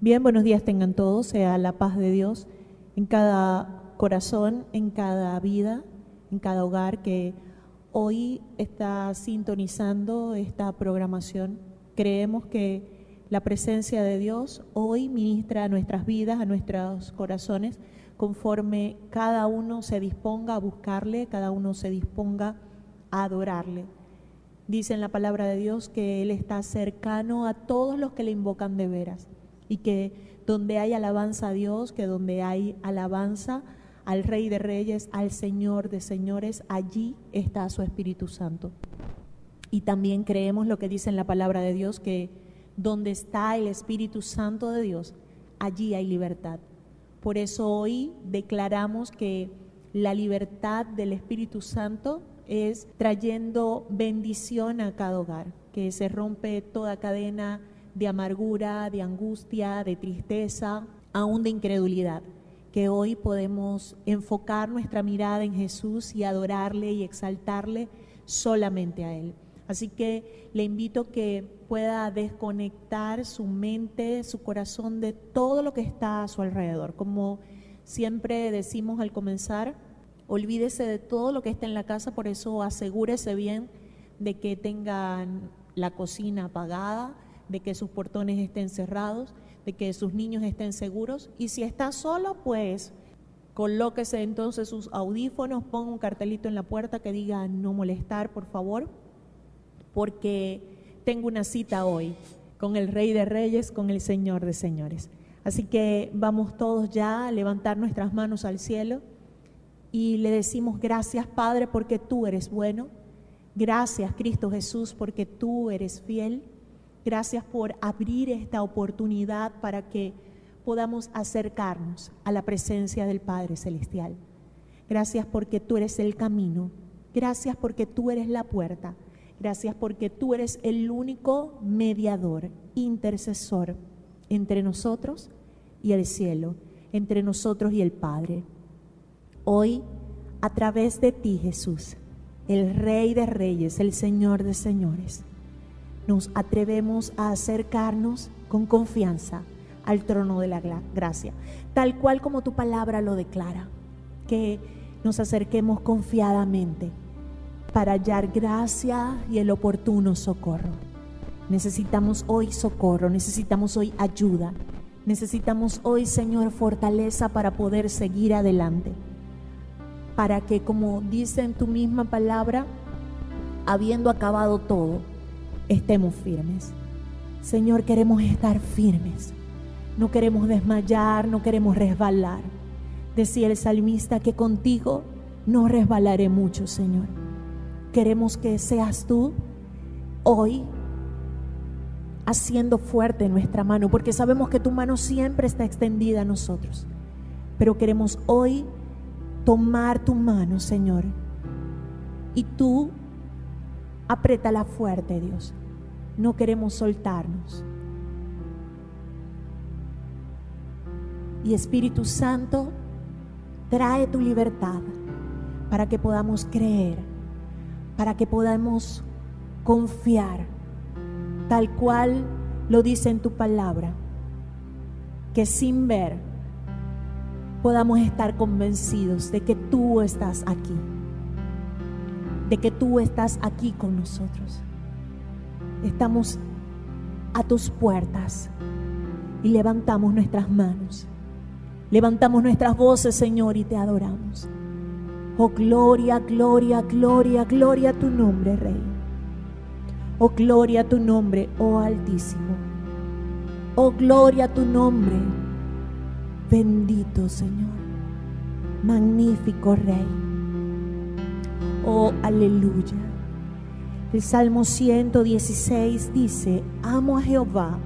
Bien, buenos días tengan todos, sea la paz de Dios en cada corazón, en cada vida, en cada hogar que hoy está sintonizando esta programación. Creemos que la presencia de Dios hoy ministra a nuestras vidas, a nuestros corazones, conforme cada uno se disponga a buscarle, cada uno se disponga a adorarle. Dice en la palabra de Dios que Él está cercano a todos los que le invocan de veras y que donde hay alabanza a Dios, que donde hay alabanza al Rey de Reyes, al Señor de Señores, allí está su Espíritu Santo. Y también creemos lo que dice en la palabra de Dios, que donde está el Espíritu Santo de Dios, allí hay libertad. Por eso hoy declaramos que la libertad del Espíritu Santo es trayendo bendición a cada hogar, que se rompe toda cadena de amargura, de angustia, de tristeza, aún de incredulidad. Que hoy podemos enfocar nuestra mirada en Jesús y adorarle y exaltarle solamente a Él. Así que le invito que pueda desconectar su mente, su corazón de todo lo que está a su alrededor. Como siempre decimos al comenzar, olvídese de todo lo que está en la casa, por eso asegúrese bien de que tengan la cocina apagada, de que sus portones estén cerrados, de que sus niños estén seguros. Y si está solo, pues colóquese entonces sus audífonos, ponga un cartelito en la puerta que diga no molestar, por favor, porque tengo una cita hoy con el Rey de Reyes, con el Señor de Señores. Así que vamos todos ya a levantar nuestras manos al cielo y le decimos gracias Padre porque tú eres bueno. Gracias Cristo Jesús porque tú eres fiel. Gracias por abrir esta oportunidad para que podamos acercarnos a la presencia del Padre Celestial. Gracias porque tú eres el camino. Gracias porque tú eres la puerta. Gracias porque tú eres el único mediador, intercesor entre nosotros y el cielo, entre nosotros y el Padre. Hoy, a través de ti, Jesús, el Rey de Reyes, el Señor de Señores, nos atrevemos a acercarnos con confianza al trono de la gracia, tal cual como tu palabra lo declara, que nos acerquemos confiadamente para hallar gracia y el oportuno socorro. Necesitamos hoy socorro, necesitamos hoy ayuda, necesitamos hoy, Señor, fortaleza para poder seguir adelante, para que, como dice en tu misma palabra, habiendo acabado todo, estemos firmes. Señor, queremos estar firmes. No queremos desmayar, no queremos resbalar. Decía el salmista que contigo no resbalaré mucho, Señor. Queremos que seas tú hoy haciendo fuerte nuestra mano, porque sabemos que tu mano siempre está extendida a nosotros. Pero queremos hoy tomar tu mano, Señor, y tú apriétala fuerte, Dios no queremos soltarnos. Y Espíritu Santo, trae tu libertad para que podamos creer, para que podamos confiar, tal cual lo dice en tu palabra, que sin ver podamos estar convencidos de que tú estás aquí, de que tú estás aquí con nosotros. Estamos a tus puertas y levantamos nuestras manos. Levantamos nuestras voces, Señor, y te adoramos. Oh, gloria, gloria, gloria, gloria a tu nombre, Rey. Oh, gloria a tu nombre, oh Altísimo. Oh, gloria a tu nombre. Bendito, Señor. Magnífico Rey. Oh, aleluya. El Salmo 116 dice, amo a Jehová,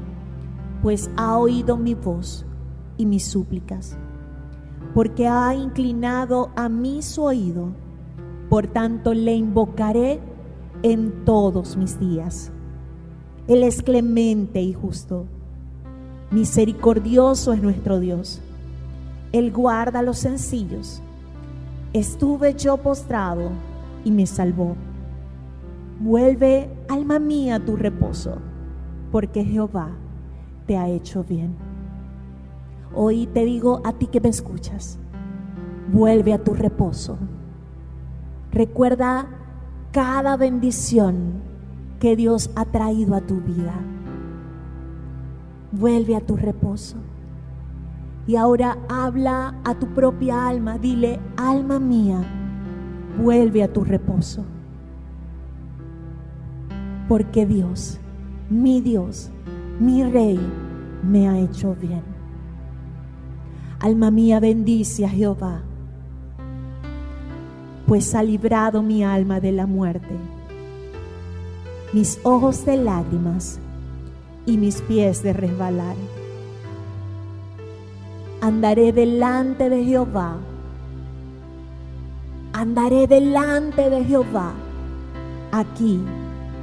pues ha oído mi voz y mis súplicas, porque ha inclinado a mí su oído, por tanto le invocaré en todos mis días. Él es clemente y justo, misericordioso es nuestro Dios. Él guarda los sencillos. Estuve yo postrado y me salvó Vuelve, alma mía, a tu reposo, porque Jehová te ha hecho bien. Hoy te digo a ti que me escuchas, vuelve a tu reposo. Recuerda cada bendición que Dios ha traído a tu vida. Vuelve a tu reposo. Y ahora habla a tu propia alma. Dile, alma mía, vuelve a tu reposo. Porque Dios, mi Dios, mi Rey, me ha hecho bien. Alma mía, bendice a Jehová, pues ha librado mi alma de la muerte, mis ojos de lágrimas y mis pies de resbalar andaré delante de Jehová. Andaré delante de Jehová aquí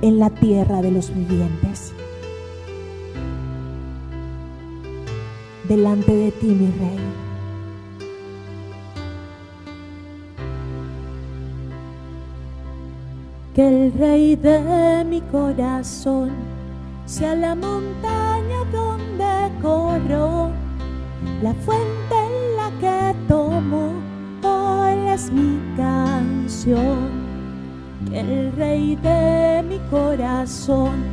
en la tierra de los vivientes. Delante de ti, mi rey. Que el rey de mi corazón sea la montaña donde corro la fuente en la que tomo, es mi canción. Que el rey de mi corazón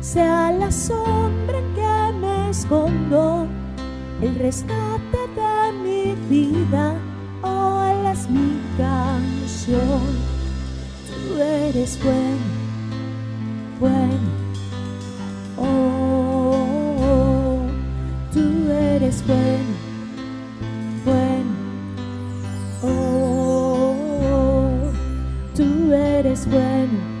sea la sombra que me escondo, el rescate de mi vida, hoy es mi canción. Tú eres bueno, bueno, oh, tú eres bueno. Bueno,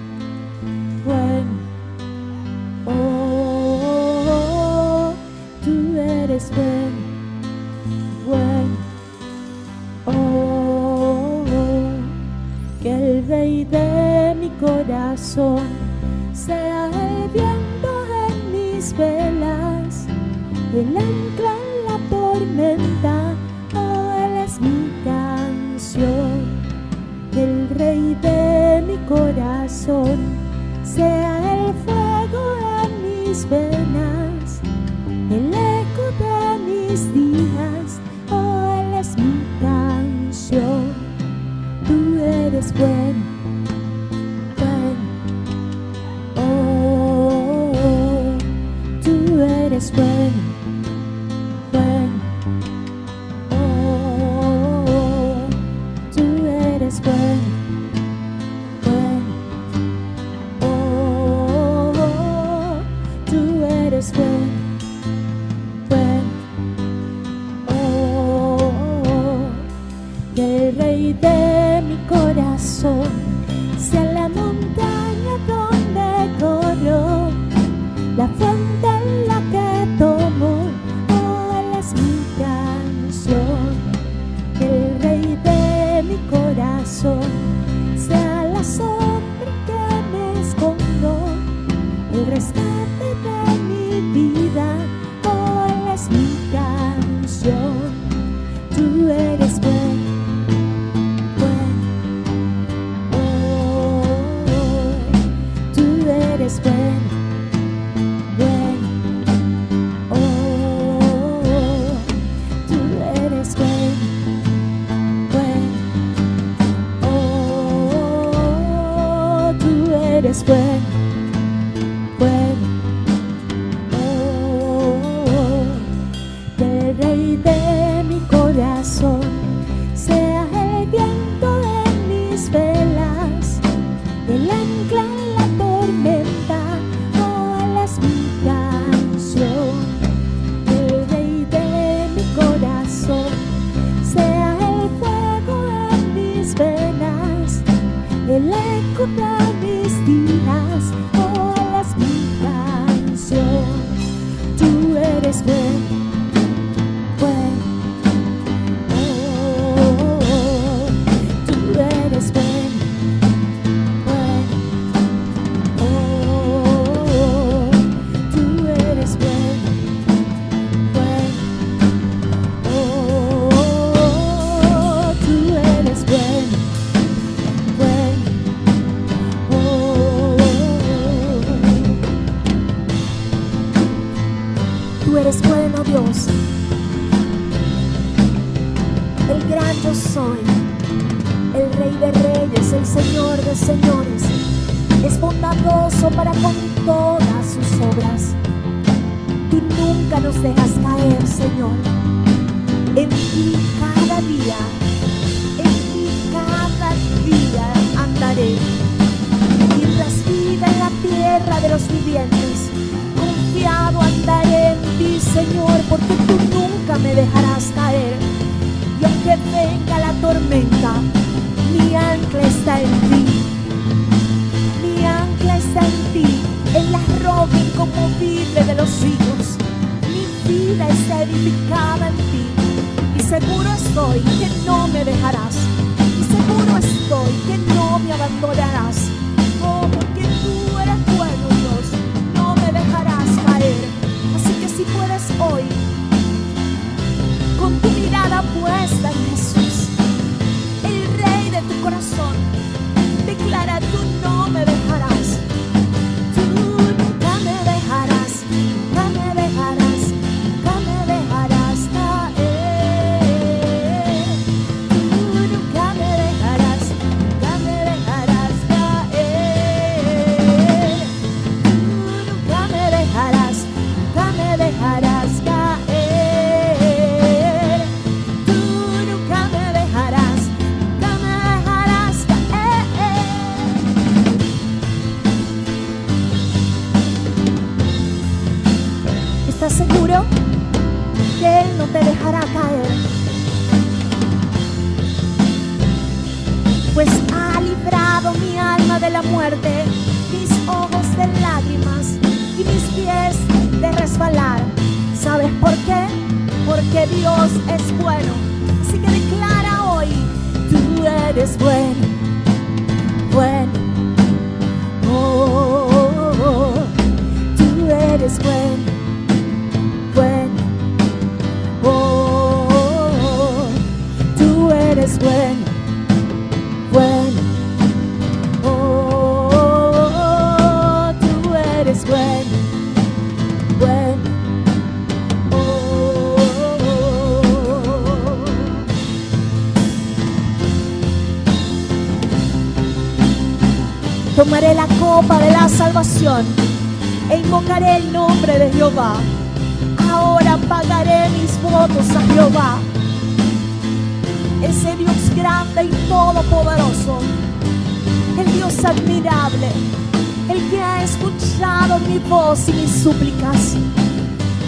bondadoso para con todas sus obras. Tú nunca nos dejas caer, Señor. En ti cada día, en ti cada día andaré. Mientras vida en la tierra de los vivientes, confiado andaré en ti, Señor, porque tú nunca me dejarás caer. Y aunque venga la tormenta, mi ancla está en ti. Está en ti, en la roca inconmovible de los siglos. Mi vida está edificada en ti. Y seguro estoy que no me dejarás. Y seguro estoy que no me abandonarás. Oh, porque tú eres bueno, Dios. No me dejarás caer. Así que si puedes hoy, con tu mirada puesta en Jesús, e invocaré el nombre de Jehová. Ahora pagaré mis votos a Jehová, ese Dios grande y todopoderoso, el Dios admirable, el que ha escuchado mi voz y mis súplicas,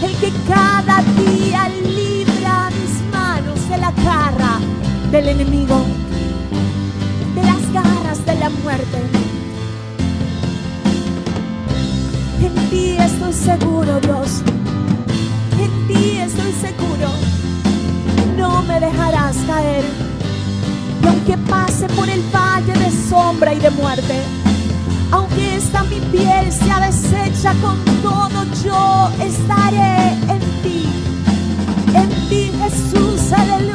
el que cada día libra mis manos de la garra del enemigo, de las garras de la muerte. En ti estoy seguro, Dios. En ti estoy seguro. No me dejarás caer. Y aunque pase por el valle de sombra y de muerte, aunque esta mi piel sea deshecha con todo, yo estaré en ti. En ti, Jesús, aleluya.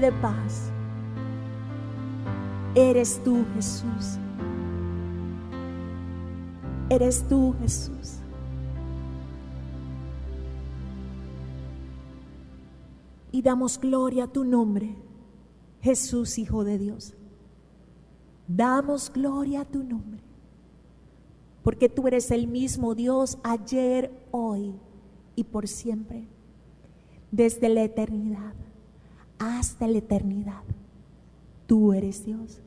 De paz. Eres tú, Jesús. Eres tú, Jesús. Y damos gloria a tu nombre. Jesús, Hijo de Dios. Damos gloria a tu nombre, porque tú eres el mismo Dios ayer, hoy y por siempre, desde la eternidad hasta la eternidad. Tú eres Dios.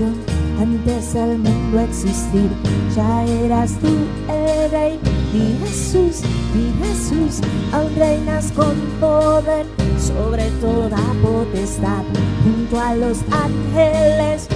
Antes del mundo existir, ya eras tú el rey, mi Jesús, mi Jesús, aún reinas con poder sobre toda potestad, junto a los ángeles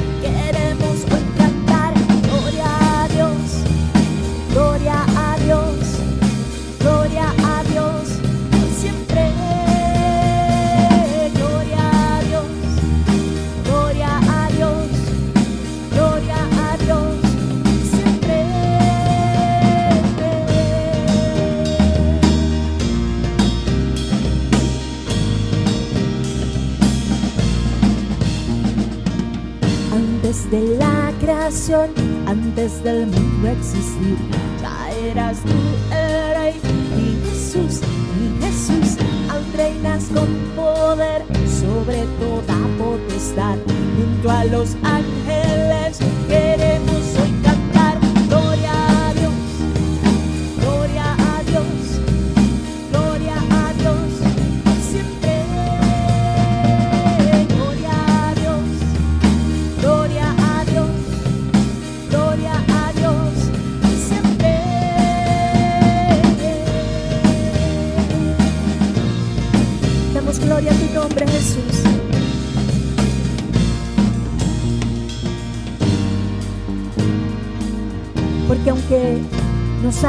Antes de la creación, antes del mundo existir, ya eras tú el rey, mi Jesús, mi Jesús, aún reinas con poder sobre toda potestad, junto a los ángeles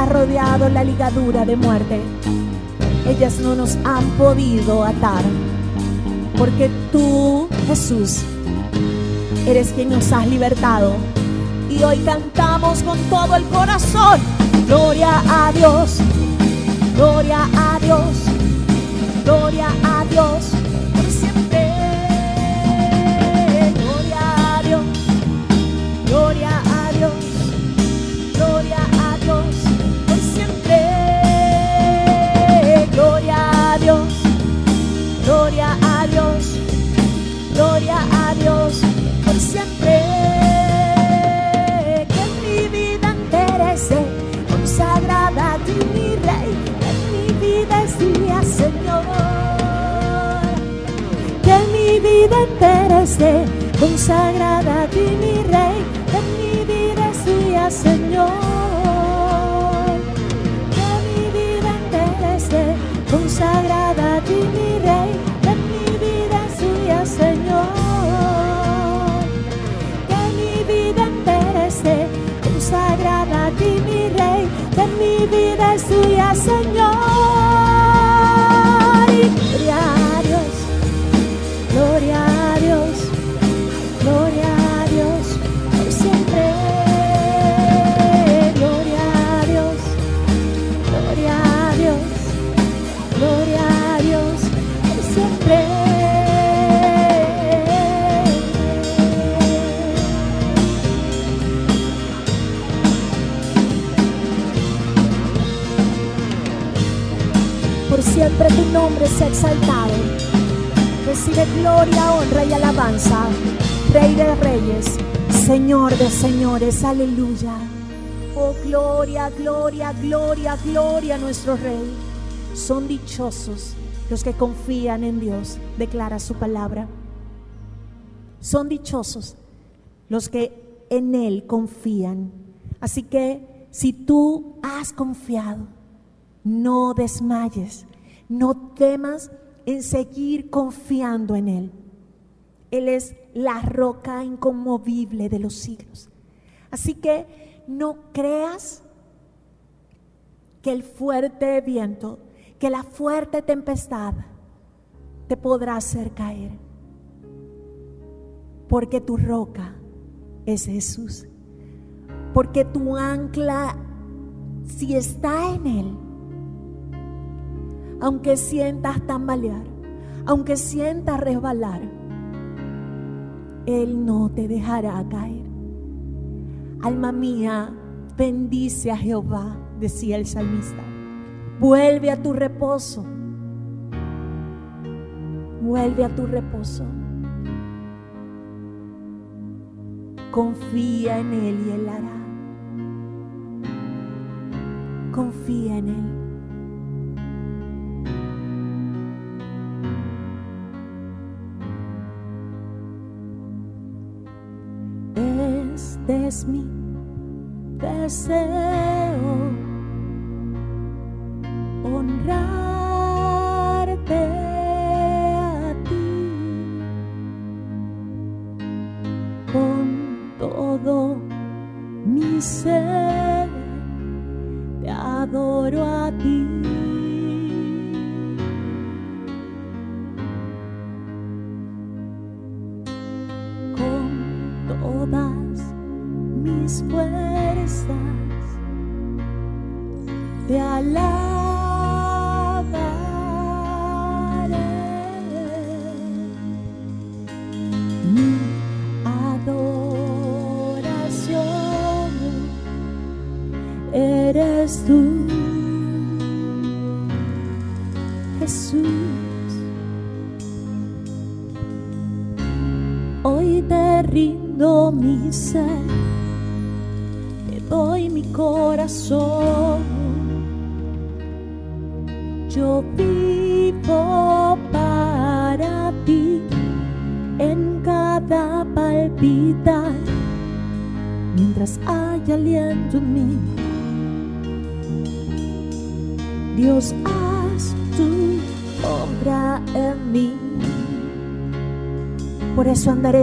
rodeado la ligadura de muerte, ellas no nos han podido atar. Porque tú, Jesús, eres quien nos has libertado. Y hoy cantamos con todo el corazón. Gloria a Dios, gloria a Dios, gloria a Dios, por siempre. Gloria a Dios, gloria a Dios, consagrada ti, mi Rey. Que mi vida es tuya, Señor. Que mi vida entera consagrada ti, mi Rey. Que mi vida es tuya, Señor. Que mi vida entera consagrada a ti, mi Rey. Que mi vida es tuya, Señor. Nombre sea exaltado. Recibe gloria, honra y alabanza. Rey de reyes, Señor de señores, aleluya. Oh, gloria, gloria, gloria, gloria a nuestro Rey. Son dichosos los que confían en Dios, declara su palabra. Son dichosos los que en Él confían. Así que si tú has confiado, no desmayes, no temas en seguir confiando en Él. Él es la roca inconmovible de los siglos. Así que no creas que el fuerte viento, que la fuerte tempestad te podrá hacer caer. Porque tu roca es Jesús. porque tu ancla, si está en Él, aunque sientas tambalear, aunque sientas resbalar, Él no te dejará caer. Alma mía, bendice a Jehová, decía el salmista. Vuelve a tu reposo. Vuelve a tu reposo. Confía en Él y Él hará. Confía en Él. Es mi deseo honrarte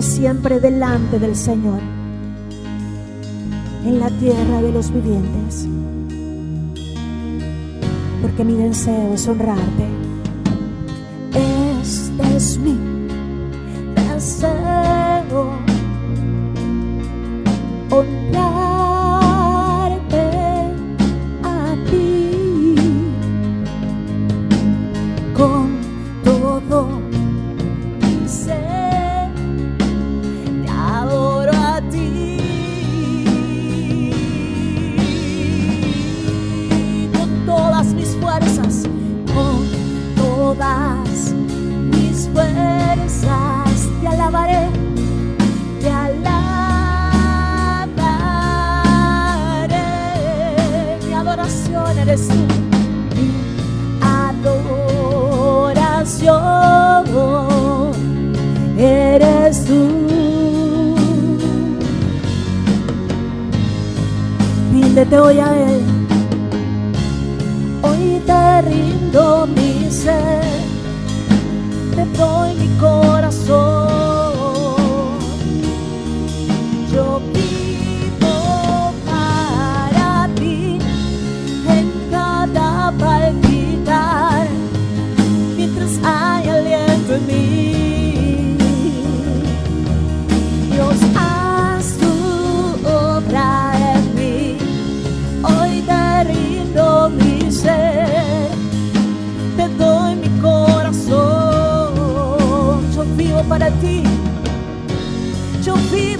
siempre delante del Señor, en la tierra de los vivientes porque mi deseo es honrarte.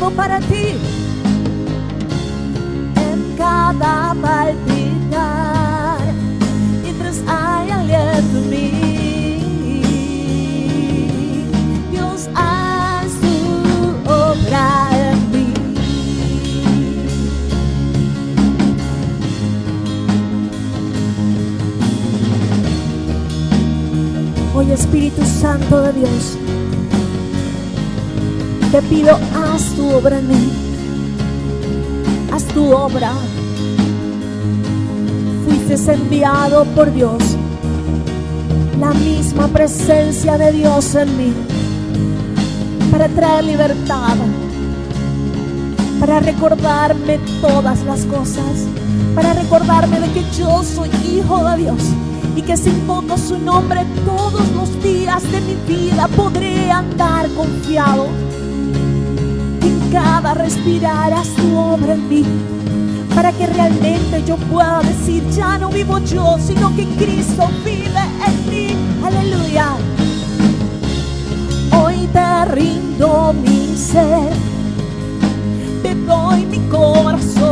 Vivo para ti. En cada palpitar, mientras hay aliento en mí. Dios, haz tu obra en mí. Hoy Espíritu Santo de Dios, te pido, haz tu obra en mí, haz tu obra. Fuiste enviado por Dios, la misma presencia de Dios en mí, para traer libertad, para recordarme todas las cosas, para recordarme de que yo soy hijo de Dios. Y que si invoco su nombre todos los días de mi vida podré andar confiado. Cada respirar haz tu obra en mí, para que realmente yo pueda decir, ya no vivo yo, sino que Cristo vive en mí. Aleluya. Hoy te rindo mi ser, te doy mi corazón.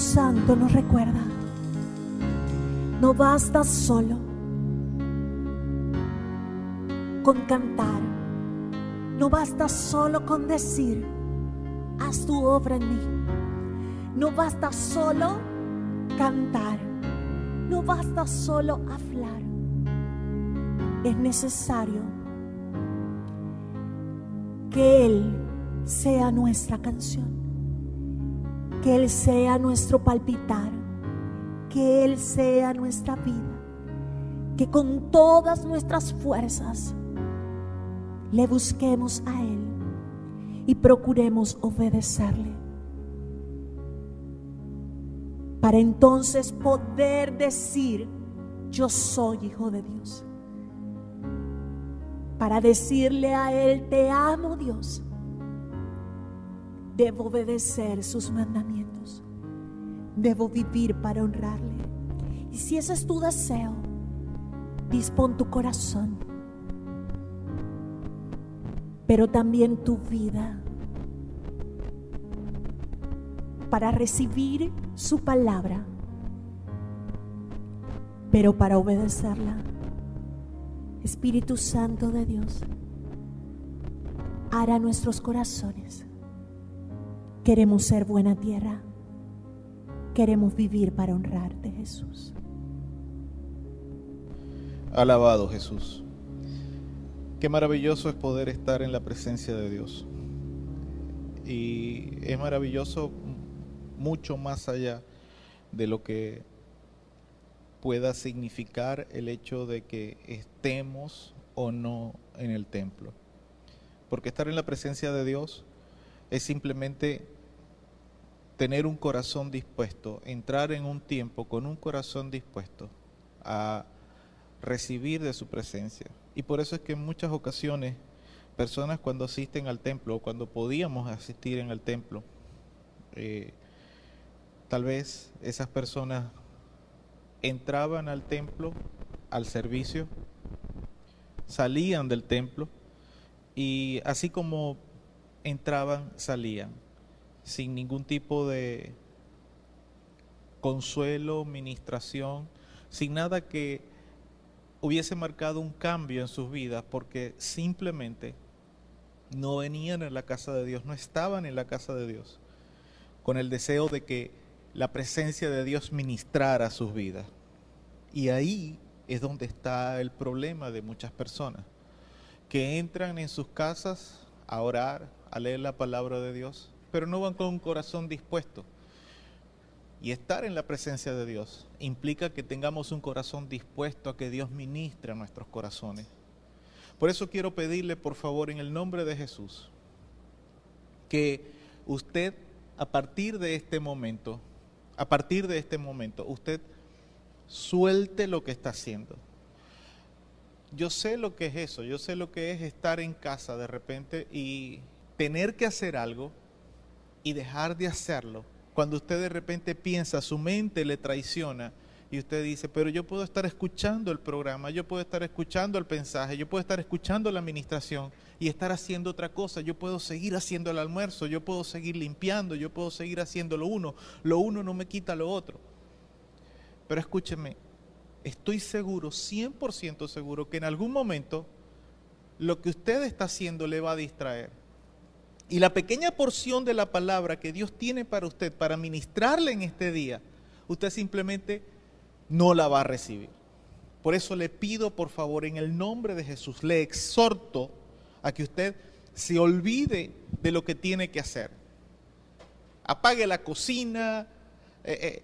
Santo nos recuerda, no basta solo con cantar, no basta solo con decir, haz tu obra en mí, no basta solo cantar, no basta solo hablar, es necesario que Él sea nuestra canción, que Él sea nuestro palpitar, que Él sea nuestra vida, que con todas nuestras fuerzas le busquemos a Él y procuremos obedecerle. Para entonces poder decir, yo soy hijo de Dios. Para decirle a Él, te amo Dios. Debo obedecer sus mandamientos. Debo vivir para honrarle. Y si ese es tu deseo, dispón tu corazón, pero también tu vida para recibir su palabra, pero para obedecerla. Espíritu Santo de Dios, hará nuestros corazones. Queremos ser buena tierra. Queremos vivir para honrarte, Jesús. Alabado Jesús. Qué maravilloso es poder estar en la presencia de Dios. Y es maravilloso mucho más allá de lo que pueda significar el hecho de que estemos o no en el templo. Porque estar en la presencia de Dios es simplemente tener un corazón dispuesto, entrar en un tiempo con un corazón dispuesto a recibir de su presencia. Y por eso es que en muchas ocasiones personas cuando asisten al templo, o cuando podíamos asistir en el templo, eh, tal vez esas personas entraban al templo, al servicio, salían del templo y así como entraban, salían, sin ningún tipo de consuelo, ministración, sin nada que hubiese marcado un cambio en sus vidas, porque simplemente no venían a la casa de Dios, no estaban en la casa de Dios, con el deseo de que la presencia de Dios ministrara sus vidas. Y ahí es donde está el problema de muchas personas, que entran en sus casas a orar, a leer la palabra de Dios, pero no van con un corazón dispuesto. Y estar en la presencia de Dios implica que tengamos un corazón dispuesto a que Dios ministre a nuestros corazones. Por eso quiero pedirle, por favor, en el nombre de Jesús, que usted a partir de este momento, a partir de este momento, usted suelte lo que está haciendo. Yo sé lo que es eso, yo sé lo que es estar en casa de repente y tener que hacer algo y dejar de hacerlo. Cuando usted de repente piensa, su mente le traiciona y usted dice, pero yo puedo estar escuchando el programa, yo puedo estar escuchando el mensaje, yo puedo estar escuchando la administración y estar haciendo otra cosa, yo puedo seguir haciendo el almuerzo, yo puedo seguir limpiando, yo puedo seguir haciendo lo uno, lo uno no me quita lo otro. Pero escúcheme, estoy seguro, 100% seguro, que en algún momento lo que usted está haciendo le va a distraer. Y la pequeña porción de la palabra que Dios tiene para usted, para ministrarle en este día, usted simplemente no la va a recibir. Por eso le pido, por favor, en el nombre de Jesús, le exhorto a que usted se olvide de lo que tiene que hacer. Apague la cocina, eh, eh,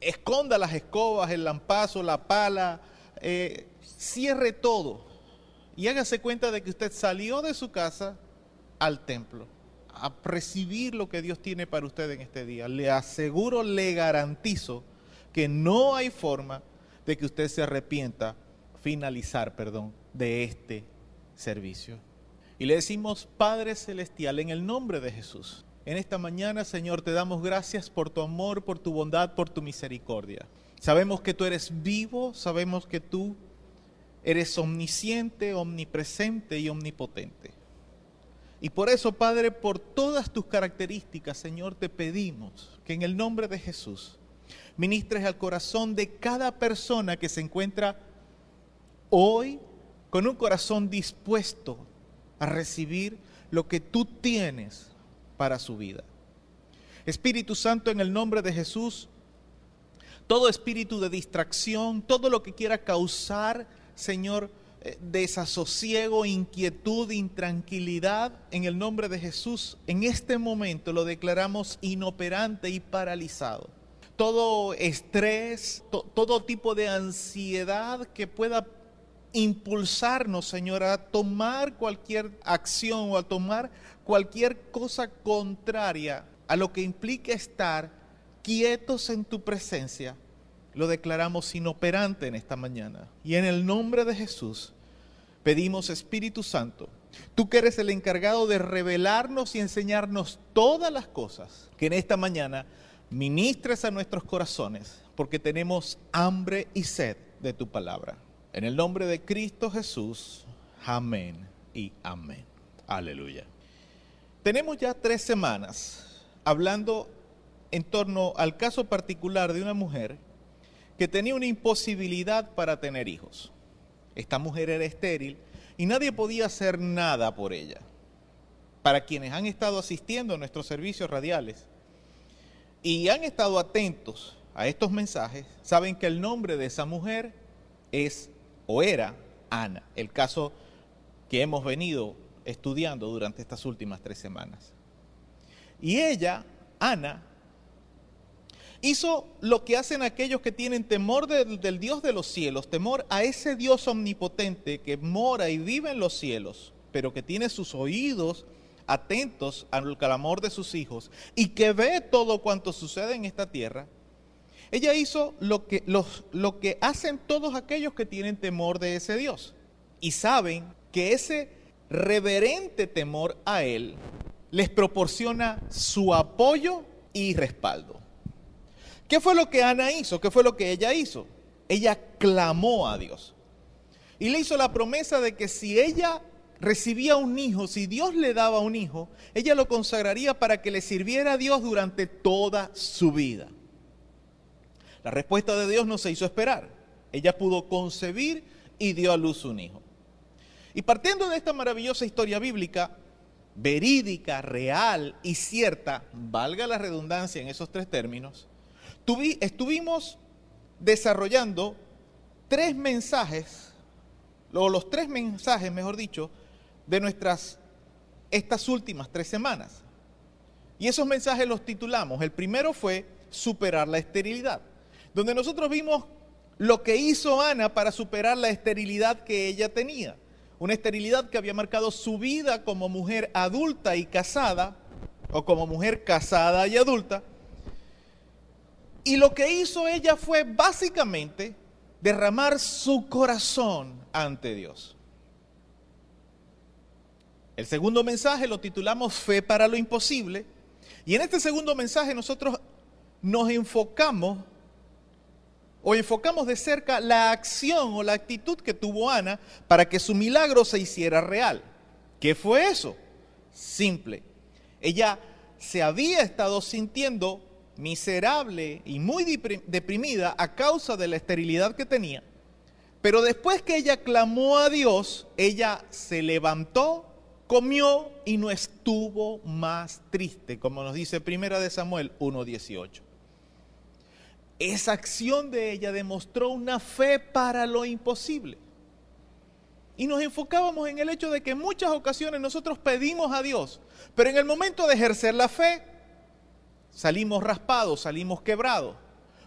esconda las escobas, el lampazo, la pala, eh, cierre todo y hágase cuenta de que usted salió de su casa al templo a recibir lo que Dios tiene para usted en este día. Le aseguro, le garantizo que no hay forma de que usted se arrepienta, finalizar, perdón, de este servicio. Y le decimos, Padre Celestial, en el nombre de Jesús, en esta mañana, Señor, te damos gracias por tu amor, por tu bondad, por tu misericordia. Sabemos que tú eres vivo, sabemos que tú eres omnisciente, omnipresente y omnipotente. Y por eso, Padre, por todas tus características, Señor, te pedimos que en el nombre de Jesús ministres al corazón de cada persona que se encuentra hoy con un corazón dispuesto a recibir lo que tú tienes para su vida. Espíritu Santo, en el nombre de Jesús, todo espíritu de distracción, todo lo que quiera causar, Señor, desasosiego, inquietud, intranquilidad, en el nombre de Jesús, en este momento lo declaramos inoperante y paralizado. Todo estrés, todo tipo de ansiedad que pueda impulsarnos, Señor, a tomar cualquier acción o a tomar cualquier cosa contraria a lo que implica estar quietos en tu presencia, lo declaramos inoperante en esta mañana. Y en el nombre de Jesús pedimos, Espíritu Santo, tú que eres el encargado de revelarnos y enseñarnos todas las cosas, que en esta mañana ministres a nuestros corazones, porque tenemos hambre y sed de tu palabra. En el nombre de Cristo Jesús, amén y amén. Aleluya. Tenemos ya tres semanas hablando en torno al caso particular de una mujer que tenía una imposibilidad para tener hijos. Esta mujer era estéril y nadie podía hacer nada por ella. Para quienes han estado asistiendo a nuestros servicios radiales, y han estado atentos a estos mensajes, saben que el nombre de esa mujer es o era Ana, el caso que hemos venido estudiando durante estas últimas tres semanas. Y ella, Ana, hizo lo que hacen aquellos que tienen temor del, Dios de los cielos, temor a ese Dios omnipotente que mora y vive en los cielos, pero que tiene sus oídos atentos al clamor de sus hijos y que ve todo cuanto sucede en esta tierra, ella hizo lo que hacen todos aquellos que tienen temor de ese Dios y saben que ese reverente temor a Él les proporciona su apoyo y respaldo. ¿Qué fue lo que Ana hizo? ¿Qué fue lo que ella hizo? Ella clamó a Dios. Y le hizo la promesa de que si ella recibía un hijo, si Dios le daba un hijo, ella lo consagraría para que le sirviera a Dios durante toda su vida. La respuesta de Dios no se hizo esperar. Ella pudo concebir y dio a luz un hijo. Y partiendo de esta maravillosa historia bíblica, verídica, real y cierta, valga la redundancia en esos tres términos, estuvimos desarrollando tres mensajes, o los tres mensajes, mejor dicho, de nuestras estas últimas tres semanas. Y esos mensajes los titulamos. El primero fue superar la esterilidad, donde nosotros vimos lo que hizo Ana para superar la esterilidad que ella tenía. Una esterilidad que había marcado su vida como mujer adulta y casada, o como mujer casada y adulta. Y lo que hizo ella fue básicamente derramar su corazón ante Dios. El segundo mensaje lo titulamos Fe para lo imposible. Y en este segundo mensaje nosotros nos enfocamos o enfocamos de cerca la acción o la actitud que tuvo Ana para que su milagro se hiciera real. ¿Qué fue eso? Simple. Ella se había estado sintiendo miserable y muy deprimida a causa de la esterilidad que tenía. Pero después que ella clamó a Dios, ella se levantó, comió y no estuvo más triste, como nos dice Primera de Samuel 1:18. Esa acción de ella demostró una fe para lo imposible. Y nos enfocábamos en el hecho de que en muchas ocasiones nosotros pedimos a Dios, pero en el momento de ejercer la fe, salimos raspados, salimos quebrados,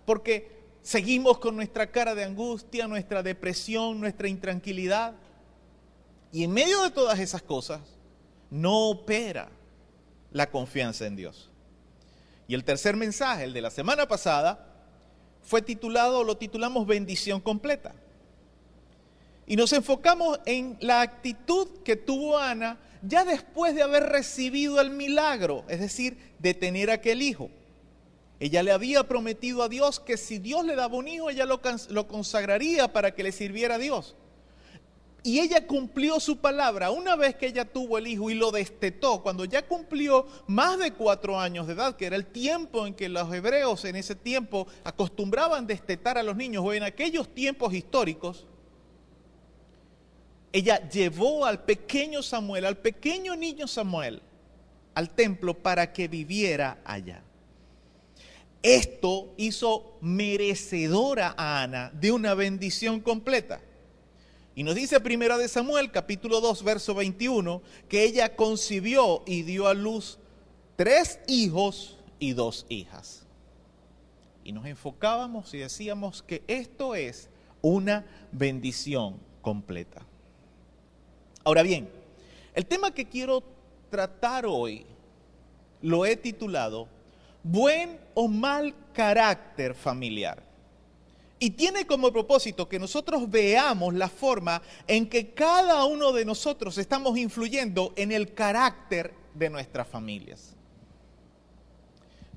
porque seguimos con nuestra cara de angustia, nuestra depresión, nuestra intranquilidad. Y en medio de todas esas cosas, no opera la confianza en Dios. Y el tercer mensaje, el de la semana pasada, fue titulado, lo titulamos bendición completa. Y nos enfocamos en la actitud que tuvo Ana ya después de haber recibido el milagro, es decir, de tener aquel hijo. Ella le había prometido a Dios que si Dios le daba un hijo, ella lo, consagraría para que le sirviera a Dios. Y ella cumplió su palabra una vez que ella tuvo el hijo y lo destetó, cuando ya cumplió más de cuatro años de edad, que era el tiempo en que los hebreos en ese tiempo acostumbraban destetar a los niños, o en aquellos tiempos históricos, ella llevó al pequeño Samuel, al pequeño niño Samuel, al templo para que viviera allá. Esto hizo merecedora a Ana de una bendición completa. Y nos dice Primera de Samuel, capítulo 2, verso 21, que ella concibió y dio a luz tres hijos y dos hijas. Y nos enfocábamos y decíamos que esto es una bendición completa. Ahora bien, el tema que quiero tratar hoy lo he titulado Buen o mal carácter familiar. Y tiene como propósito que nosotros veamos la forma en que cada uno de nosotros estamos influyendo en el carácter de nuestras familias.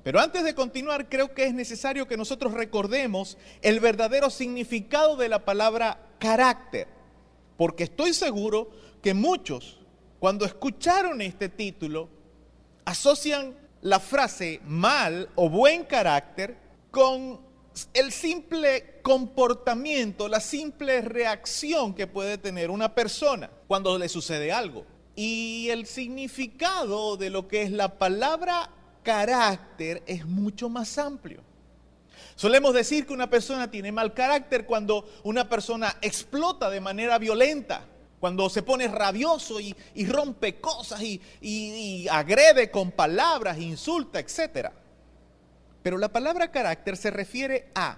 Pero antes de continuar, creo que es necesario que nosotros recordemos el verdadero significado de la palabra carácter, porque estoy seguro que muchos, cuando escucharon este título, asocian la frase mal o buen carácter con el simple comportamiento, la simple reacción que puede tener una persona cuando le sucede algo. Y el significado de lo que es la palabra carácter es mucho más amplio. Solemos decir que una persona tiene mal carácter cuando una persona explota de manera violenta, cuando se pone rabioso y, rompe cosas y, y agrede con palabras, insulta, etcétera. Pero la palabra carácter se refiere a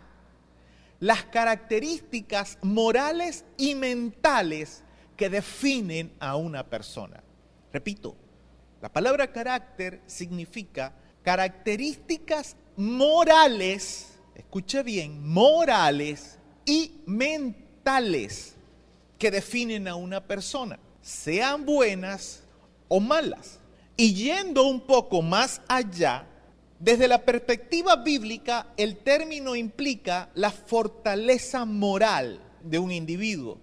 las características morales y mentales que definen a una persona. Repito, la palabra carácter significa características morales, escuche bien, morales y mentales que definen a una persona, sean buenas o malas. Y yendo un poco más allá, desde la perspectiva bíblica, el término implica la fortaleza moral de un individuo,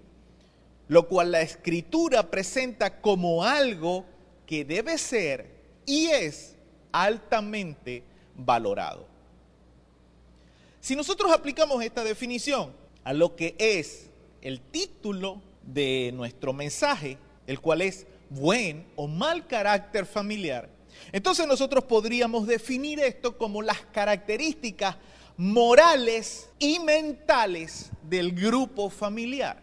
lo cual la escritura presenta como algo que debe ser y es altamente valorado. Si nosotros aplicamos esta definición a lo que es el título de nuestro mensaje, el cual es buen o mal carácter familiar, entonces nosotros podríamos definir esto como las características morales y mentales del grupo familiar.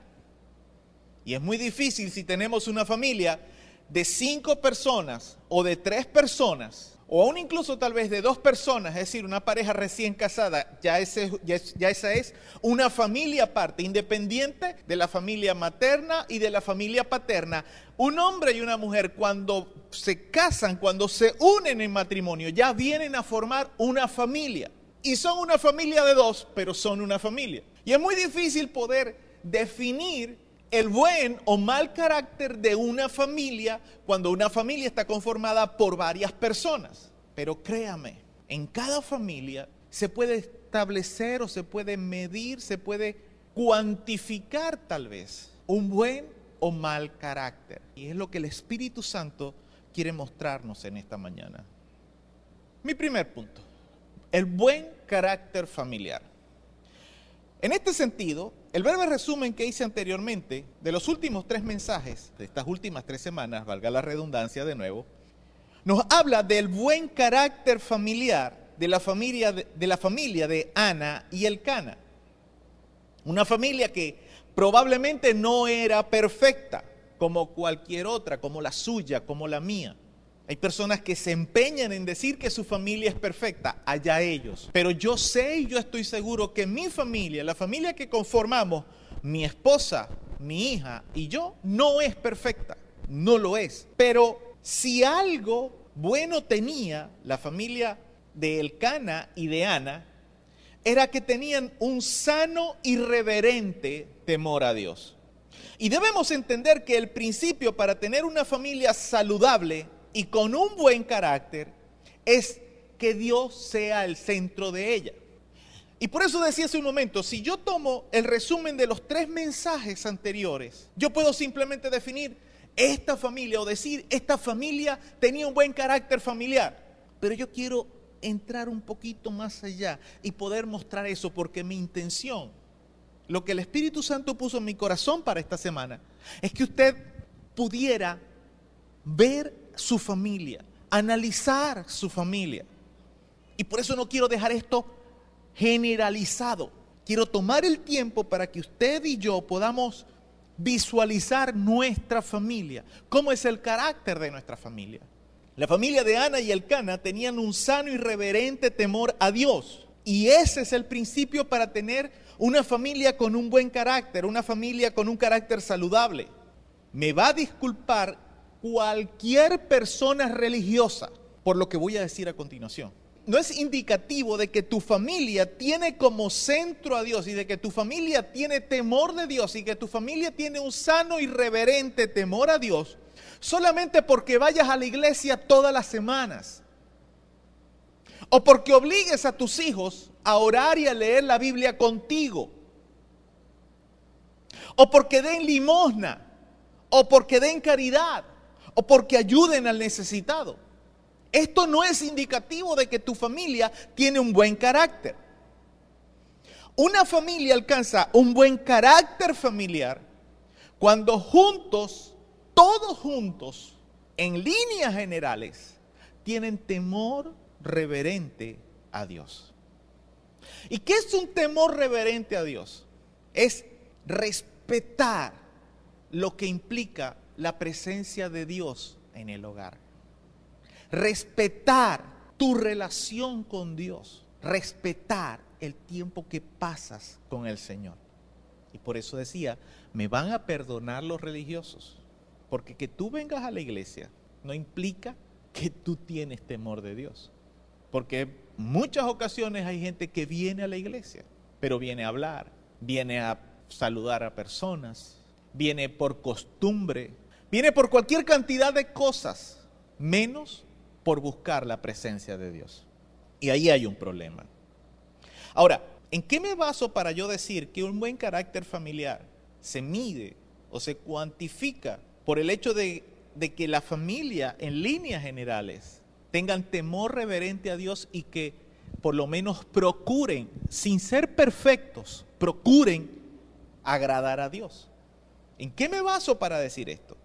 Y es muy difícil si tenemos una familia de cinco personas o de tres personas o aún incluso tal vez de dos personas, es decir, una pareja recién casada, ya, esa es una familia aparte, independiente de la familia materna y de la familia paterna. Un hombre y una mujer cuando se casan, cuando se unen en matrimonio, ya vienen a formar una familia. Y son una familia de dos, pero son una familia. Y es muy difícil poder definir el buen o mal carácter de una familia cuando una familia está conformada por varias personas. Pero créame, en cada familia se puede establecer o se puede medir, se puede cuantificar tal vez un buen o mal carácter. Y es lo que el Espíritu Santo quiere mostrarnos en esta mañana. Mi primer punto, el buen carácter familiar. En este sentido, el breve resumen que hice anteriormente de los últimos tres mensajes, de estas últimas tres semanas, valga la redundancia de nuevo, nos habla del buen carácter familiar de la familia de, de la familia de Ana y Elcana. Una familia que probablemente no era perfecta como cualquier otra, como la suya, como la mía. Hay personas que se empeñan en decir que su familia es perfecta, allá ellos. Pero yo sé y yo estoy seguro que mi familia, la familia que conformamos, mi esposa, mi hija y yo, no es perfecta, no lo es. Pero si algo bueno tenía la familia de Elcana y de Ana, era que tenían un sano y reverente temor a Dios. Y debemos entender que el principio para tener una familia saludable y con un buen carácter es que Dios sea el centro de ella. Y por eso decía hace un momento, si yo tomo el resumen de los tres mensajes anteriores, yo puedo simplemente definir esta familia o decir, esta familia tenía un buen carácter familiar. Pero yo quiero entrar un poquito más allá y poder mostrar eso porque mi intención, lo que el Espíritu Santo puso en mi corazón para esta semana, es que usted pudiera ver su familia, analizar su familia. Y por eso no quiero dejar esto generalizado. Quiero tomar el tiempo para que usted y yo podamos visualizar nuestra familia, cómo es el carácter de nuestra familia. La familia de Ana y Elcana tenían un sano y reverente temor a Dios. Y ese es el principio para tener una familia con un buen carácter, una familia con un carácter saludable. Me va a disculpar cualquier persona religiosa por lo que voy a decir a continuación. No es indicativo de que tu familia tiene como centro a Dios y de que tu familia tiene temor de Dios y que tu familia tiene un sano y reverente temor a Dios solamente porque vayas a la iglesia todas las semanas. O porque obligues a tus hijos a orar y a leer la Biblia contigo. O porque den limosna. O porque den caridad o porque ayuden al necesitado. Esto no es indicativo de que tu familia tiene un buen carácter. Una familia alcanza un buen carácter familiar cuando juntos, todos juntos, en líneas generales, tienen temor reverente a Dios. ¿Y qué es un temor reverente a Dios? Es respetar lo que implica la presencia de Dios en el hogar. Respetar tu relación con Dios. Respetar el tiempo que pasas con el Señor. Y por eso decía, me van a perdonar los religiosos. Porque que tú vengas a la iglesia no implica que tú tienes temor de Dios. Porque muchas ocasiones hay gente que viene a la iglesia, pero viene a hablar, viene a saludar a personas, viene por costumbre, Viene por cualquier cantidad de cosas, menos por buscar la presencia de Dios. Y ahí hay un problema. Ahora, ¿en qué me baso para yo decir que un buen carácter familiar se mide o se cuantifica por el hecho de, que la familia en líneas generales tengan temor reverente a Dios y que por lo menos procuren, sin ser perfectos, procuren agradar a Dios? ¿En qué me baso para decir esto?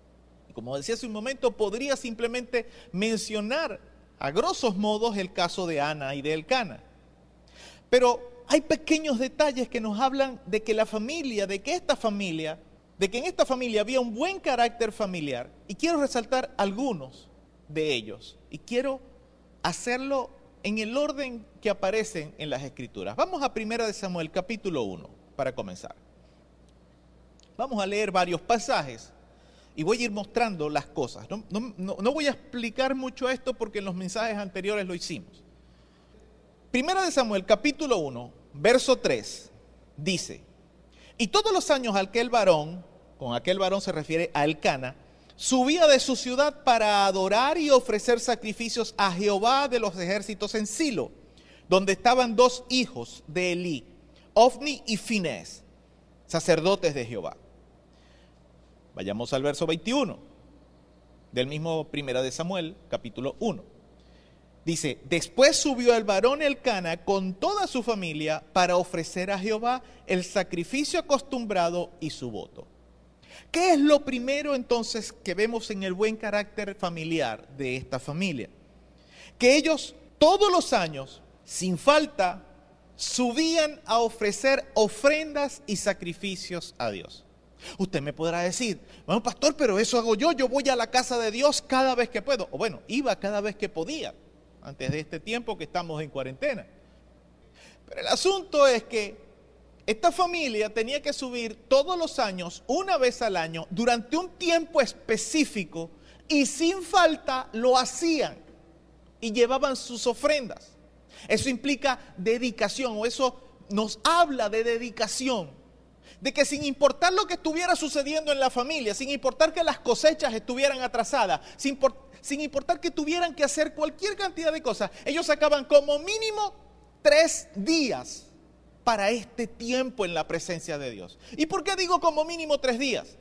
Como decía hace un momento, podría simplemente mencionar a grosos modos el caso de Ana y de Elcana. Pero hay pequeños detalles que nos hablan de que la familia, de que esta familia, de que en esta familia había un buen carácter familiar. Y quiero resaltar algunos de ellos. Y quiero hacerlo en el orden que aparecen en las escrituras. Vamos a 1 de Samuel capítulo 1 para comenzar. Vamos a leer varios pasajes y voy a ir mostrando las cosas. No, voy a explicar mucho esto porque en los mensajes anteriores lo hicimos. Primera de Samuel, capítulo 1, verso 3, dice, y todos los años aquel varón, con aquel varón se refiere a Elcana, subía de su ciudad para adorar y ofrecer sacrificios a Jehová de los ejércitos en Silo, donde estaban dos hijos de Elí, Ofni y Finés, sacerdotes de Jehová. Vayamos al verso 21 del mismo Primera de Samuel, capítulo 1. Dice, después subió el varón Elcana con toda su familia para ofrecer a Jehová el sacrificio acostumbrado y su voto. ¿Qué es lo primero entonces que vemos en el buen carácter familiar de esta familia? Que ellos todos los años, sin falta, subían a ofrecer ofrendas y sacrificios a Dios. Usted me podrá decir, bueno, pastor, pero eso hago yo, yo voy a la casa de Dios cada vez que puedo. O bueno, iba cada vez que podía, antes de este tiempo que estamos en cuarentena. Pero el asunto es que esta familia tenía que subir todos los años, una vez al año, durante un tiempo específico y sin falta lo hacían y llevaban sus ofrendas. Eso implica dedicación o eso nos habla de dedicación de que sin importar lo que estuviera sucediendo en la familia, sin importar que las cosechas estuvieran atrasadas, sin, importar que tuvieran que hacer cualquier cantidad de cosas, ellos sacaban como mínimo tres días para este tiempo en la presencia de Dios. ¿Y por qué digo como mínimo tres días?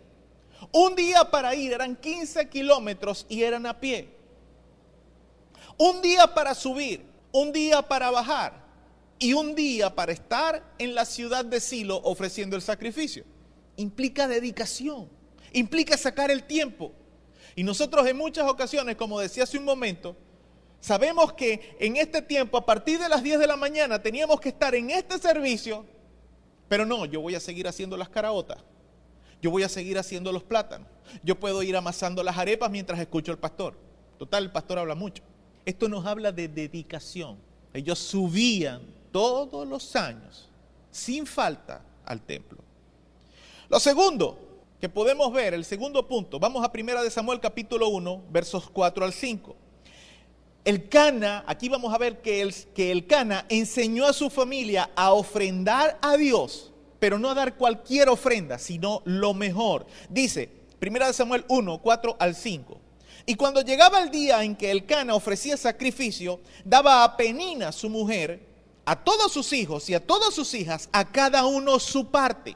Un día para ir eran 15 kilómetros y eran a pie. Un día para subir, un día para bajar y un día para estar en la ciudad de Silo ofreciendo el sacrificio. Implica dedicación, implica sacar el tiempo. Y nosotros en muchas ocasiones, como decía hace un momento, sabemos que en este tiempo, a partir de las 10 de la mañana, teníamos que estar en este servicio, pero no, yo voy a seguir haciendo las caraotas, yo voy a seguir haciendo los plátanos, yo puedo ir amasando las arepas mientras escucho al pastor. Total, el pastor habla mucho. Esto nos habla de dedicación. Ellos subían todos los años, sin falta, al templo. Lo segundo que podemos ver, el segundo punto, vamos a primera de Samuel capítulo 1, versos 4 al 5. El Cana, aquí vamos a ver que el, que el Cana enseñó a su familia a ofrendar a Dios, pero no a dar cualquier ofrenda, sino lo mejor. Dice, primera de Samuel 1, 4 al 5. Y cuando llegaba el día en que el Cana ofrecía sacrificio, daba a Penina, su mujer, a todos sus hijos y a todas sus hijas, a cada uno su parte.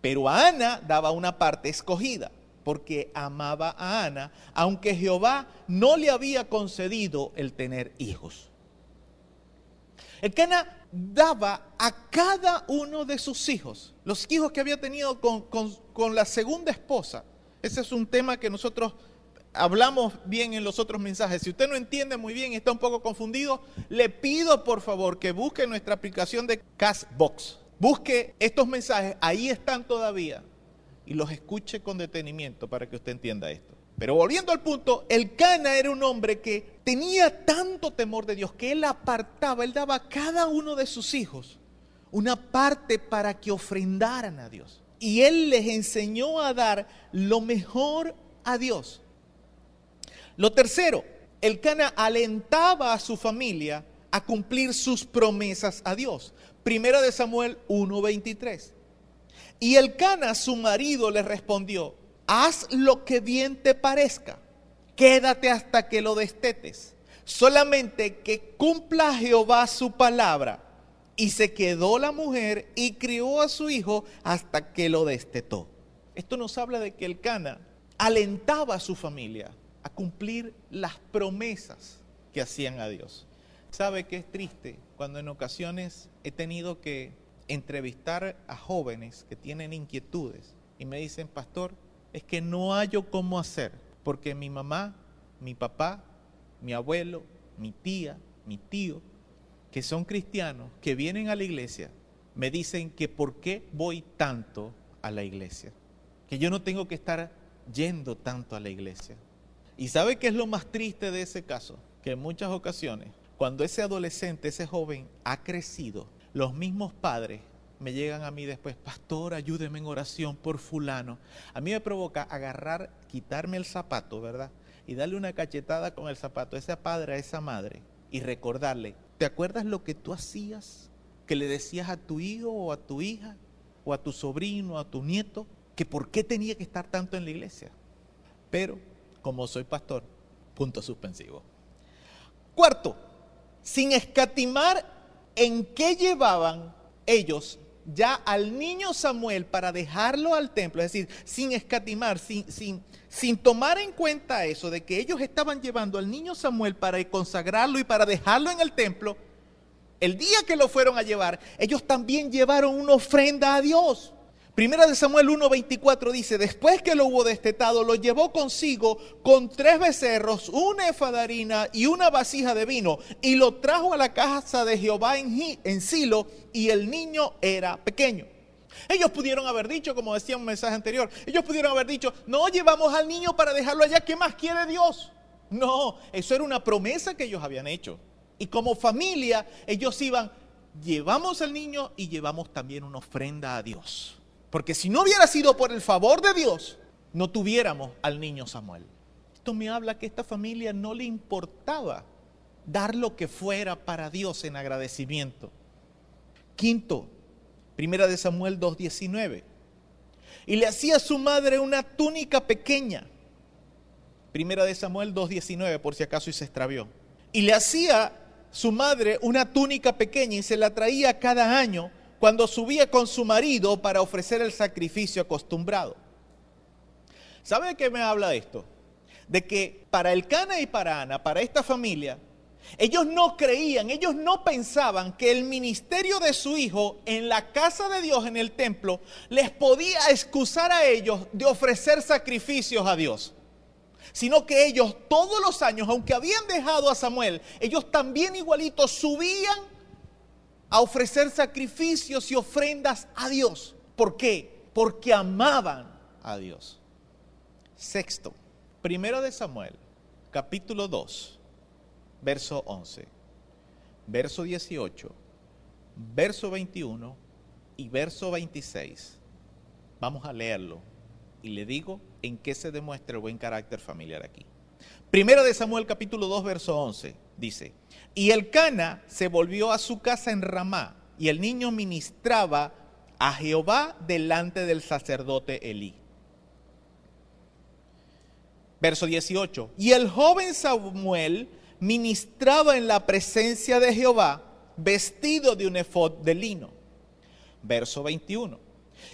Pero a Ana daba una parte escogida, porque amaba a Ana, aunque Jehová no le había concedido el tener hijos. El Cana daba a cada uno de sus hijos, los hijos que había tenido con, con la segunda esposa. Ese es un tema que nosotros hablamos bien en los otros mensajes. Si usted no entiende muy bien, está un poco confundido, le pido por favor que busque nuestra aplicación de Castbox. Busque estos mensajes, ahí están todavía, y los escuche con detenimiento para que usted entienda esto. Pero volviendo al punto, el Cana era un hombre que tenía tanto temor de Dios que él apartaba, él daba a cada uno de sus hijos una parte para que ofrendaran a Dios. Y él les enseñó a dar lo mejor a Dios. Lo tercero, el Cana alentaba a su familia a cumplir sus promesas a Dios. Primera de Samuel 1:23. Y el Cana, su marido, le respondió, haz lo que bien te parezca, quédate hasta que lo destetes, solamente que cumpla Jehová su palabra. Y se quedó la mujer y crió a su hijo hasta que lo destetó. Esto nos habla de que el Cana alentaba a su familia a cumplir las promesas que hacían a Dios. ¿Sabe que es triste cuando en ocasiones he tenido que entrevistar a jóvenes que tienen inquietudes y me dicen, pastor, es que no hallo cómo hacer, porque mi mamá, mi papá, mi abuelo, mi tía, mi tío, que son cristianos, que vienen a la iglesia, me dicen que por qué voy tanto a la iglesia, que yo no tengo que estar yendo tanto a la iglesia. ¿Y sabe qué es lo más triste de ese caso? Que en muchas ocasiones, cuando ese adolescente, ese joven ha crecido, los mismos padres me llegan a mí después, pastor, ayúdeme en oración por fulano. A mí me provoca agarrar, quitarme el zapato, ¿verdad? Y darle una cachetada con el zapato a ese padre, a esa madre, y recordarle, ¿te acuerdas lo que tú hacías? Que le decías a tu hijo o a tu hija, o a tu sobrino, o a tu nieto, que por qué tenía que estar tanto en la iglesia. Pero como soy pastor. Punto suspensivo. Cuarto, sin escatimar en qué llevaban ellos ya al niño Samuel para dejarlo al templo, es decir, sin escatimar, sin, sin, sin tomar en cuenta eso de que ellos estaban llevando al niño Samuel para consagrarlo y para dejarlo en el templo, el día que lo fueron a llevar, ellos también llevaron una ofrenda a Dios. Primera de Samuel 1:24 dice, después que lo hubo destetado, lo llevó consigo con tres becerros, una efadarina y una vasija de vino, y lo trajo a la casa de Jehová en, en Silo, y el niño era pequeño. Ellos pudieron haber dicho, como decía un mensaje anterior, ellos pudieron haber dicho, no llevamos al niño para dejarlo allá, ¿qué más quiere Dios? No, eso era una promesa que ellos habían hecho. Y como familia, ellos iban, llevamos al niño y llevamos también una ofrenda a Dios. Porque si no hubiera sido por el favor de Dios, no tuviéramos al niño Samuel. Esto me habla que a esta familia no le importaba dar lo que fuera para Dios en agradecimiento. Quinto, primera de Samuel 2.19. Y le hacía a su madre una túnica pequeña. Primera de Samuel 2.19, por si acaso y se extravió. Y le hacía su madre una túnica pequeña y se la traía cada año cuando subía con su marido para ofrecer el sacrificio acostumbrado. ¿Sabe de qué me habla esto? De que para el Cana y para Ana, para esta familia, ellos no creían, ellos no pensaban que el ministerio de su hijo en la casa de Dios, en el templo, les podía excusar a ellos de ofrecer sacrificios a Dios. Sino que ellos todos los años, aunque habían dejado a Samuel, ellos también igualitos subían a ofrecer sacrificios y ofrendas a Dios. ¿Por qué? Porque amaban a Dios. Sexto, primero de Samuel, capítulo 2, verso 11, verso 18, verso 21 y verso 26. Vamos a leerlo y le digo en qué se demuestra el buen carácter familiar aquí. Primero de Samuel capítulo 2 verso 11 dice, y el Cana se volvió a su casa en Ramá, y el niño ministraba a Jehová delante del sacerdote Elí. Verso 18. Y el joven Samuel ministraba en la presencia de Jehová, vestido de un efod de lino. Verso 21.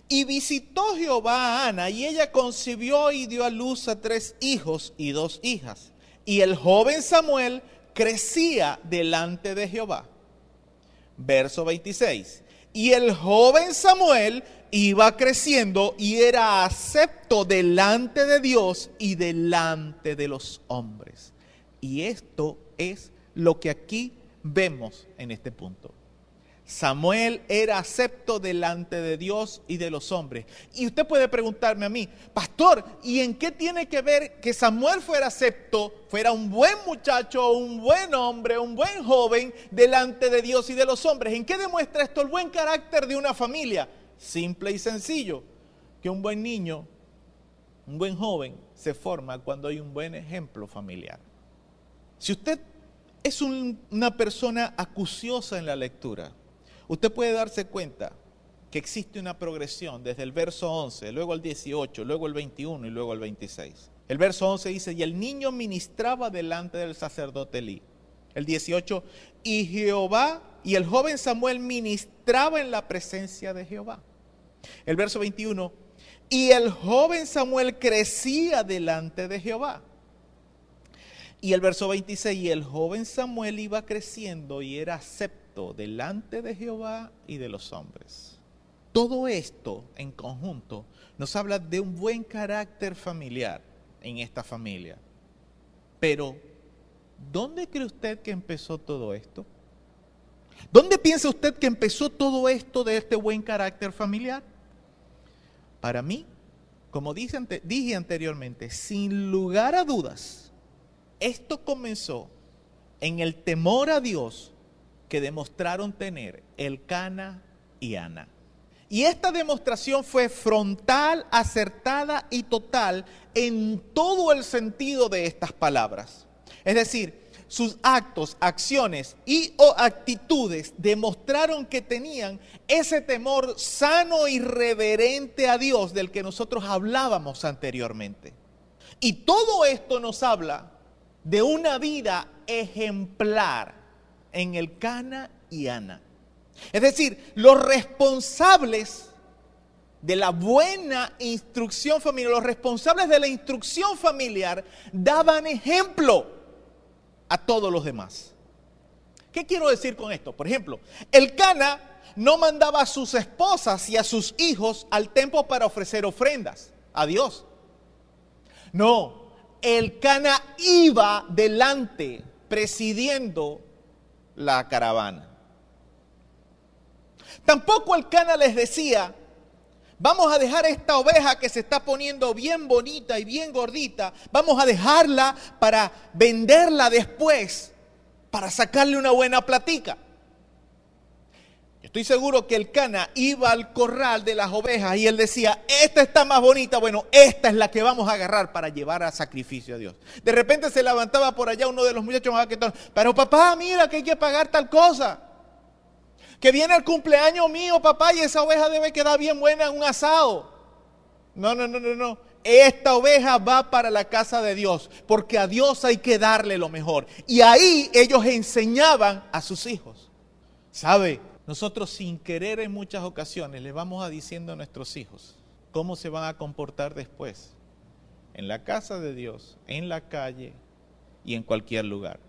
Y visitó Jehová a Ana, y ella concibió y dio a luz a tres hijos y dos hijas. Y el joven Samuel crecía delante de Jehová. Verso 26. Y el joven Samuel iba creciendo y era acepto delante de Dios y delante de los hombres. Y esto es lo que aquí vemos en este punto. Samuel era acepto delante de Dios y de los hombres. Y usted puede preguntarme a mí, pastor, ¿y en qué tiene que ver que Samuel fuera acepto, fuera un buen muchacho, un buen hombre, un buen joven delante de Dios y de los hombres? ¿En qué demuestra esto el buen carácter de una familia? Simple y sencillo, que un buen niño, un buen joven se forma cuando hay un buen ejemplo familiar. Si usted es una persona acuciosa en la lectura, usted puede darse cuenta que existe una progresión desde el verso 11, luego el 18, luego el 21 y luego el 26. El verso 11 dice, y el niño ministraba delante del sacerdote Elí. El 18, y Jehová, y el joven Samuel ministraba en la presencia de Jehová. El verso 21, y el joven Samuel crecía delante de Jehová. Y el verso 26, y el joven Samuel iba creciendo y era delante de Jehová y de los hombres. Todo esto en conjunto nos habla de un buen carácter familiar en esta familia. Pero, ¿dónde cree usted que empezó todo esto? ¿Dónde piensa usted que empezó todo esto de este buen carácter familiar? Para mí, como dije anteriormente, sin lugar a dudas, esto comenzó en el temor a Dios que demostraron tener el Cana y Ana. Y esta demostración fue frontal, acertada y total en todo el sentido de estas palabras. Es decir, sus actos, acciones y o actitudes demostraron que tenían ese temor sano y reverente a Dios del que nosotros hablábamos anteriormente. Y todo esto nos habla de una vida ejemplar en el Cana y Ana. Es decir, los responsables de la buena instrucción familiar, los responsables de la instrucción familiar daban ejemplo a todos los demás. ¿Qué quiero decir con esto? Por ejemplo, el Cana no mandaba a sus esposas y a sus hijos al templo para ofrecer ofrendas a Dios. No, el Cana iba delante presidiendo la caravana. Tampoco el Cana les decía, vamos a dejar esta oveja que se está poniendo bien bonita y bien gordita, vamos a dejarla para venderla después, para sacarle una buena platica. Estoy seguro que el Cana iba al corral de las ovejas y él decía, esta está más bonita, bueno, esta es la que vamos a agarrar para llevar a sacrificio a Dios. De repente se levantaba por allá uno de los muchachos más que pero papá, mira que hay que pagar tal cosa. Que viene el cumpleaños mío, papá, y esa oveja debe quedar bien buena en un asado. No, no, no, no, no. Esta oveja va para la casa de Dios, porque a Dios hay que darle lo mejor. Y ahí ellos enseñaban a sus hijos. ¿Sabe? Nosotros sin querer en muchas ocasiones le vamos a diciendo a nuestros hijos cómo se van a comportar después, en la casa de Dios, en la calle y en cualquier lugar.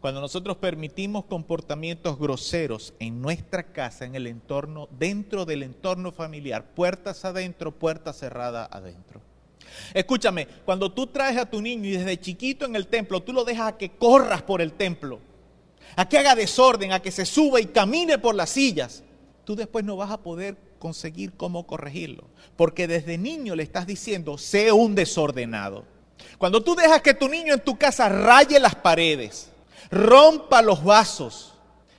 Cuando nosotros permitimos comportamientos groseros en nuestra casa, en el entorno, dentro del entorno familiar, puertas adentro, puertas cerradas adentro. Escúchame, cuando tú traes a tu niño y desde chiquito en el templo, tú lo dejas a que corras por el templo, a que haga desorden, a que se suba y camine por las sillas, tú después no vas a poder conseguir cómo corregirlo. Porque desde niño le estás diciendo, sé un desordenado. Cuando tú dejas que tu niño en tu casa raye las paredes, rompa los vasos,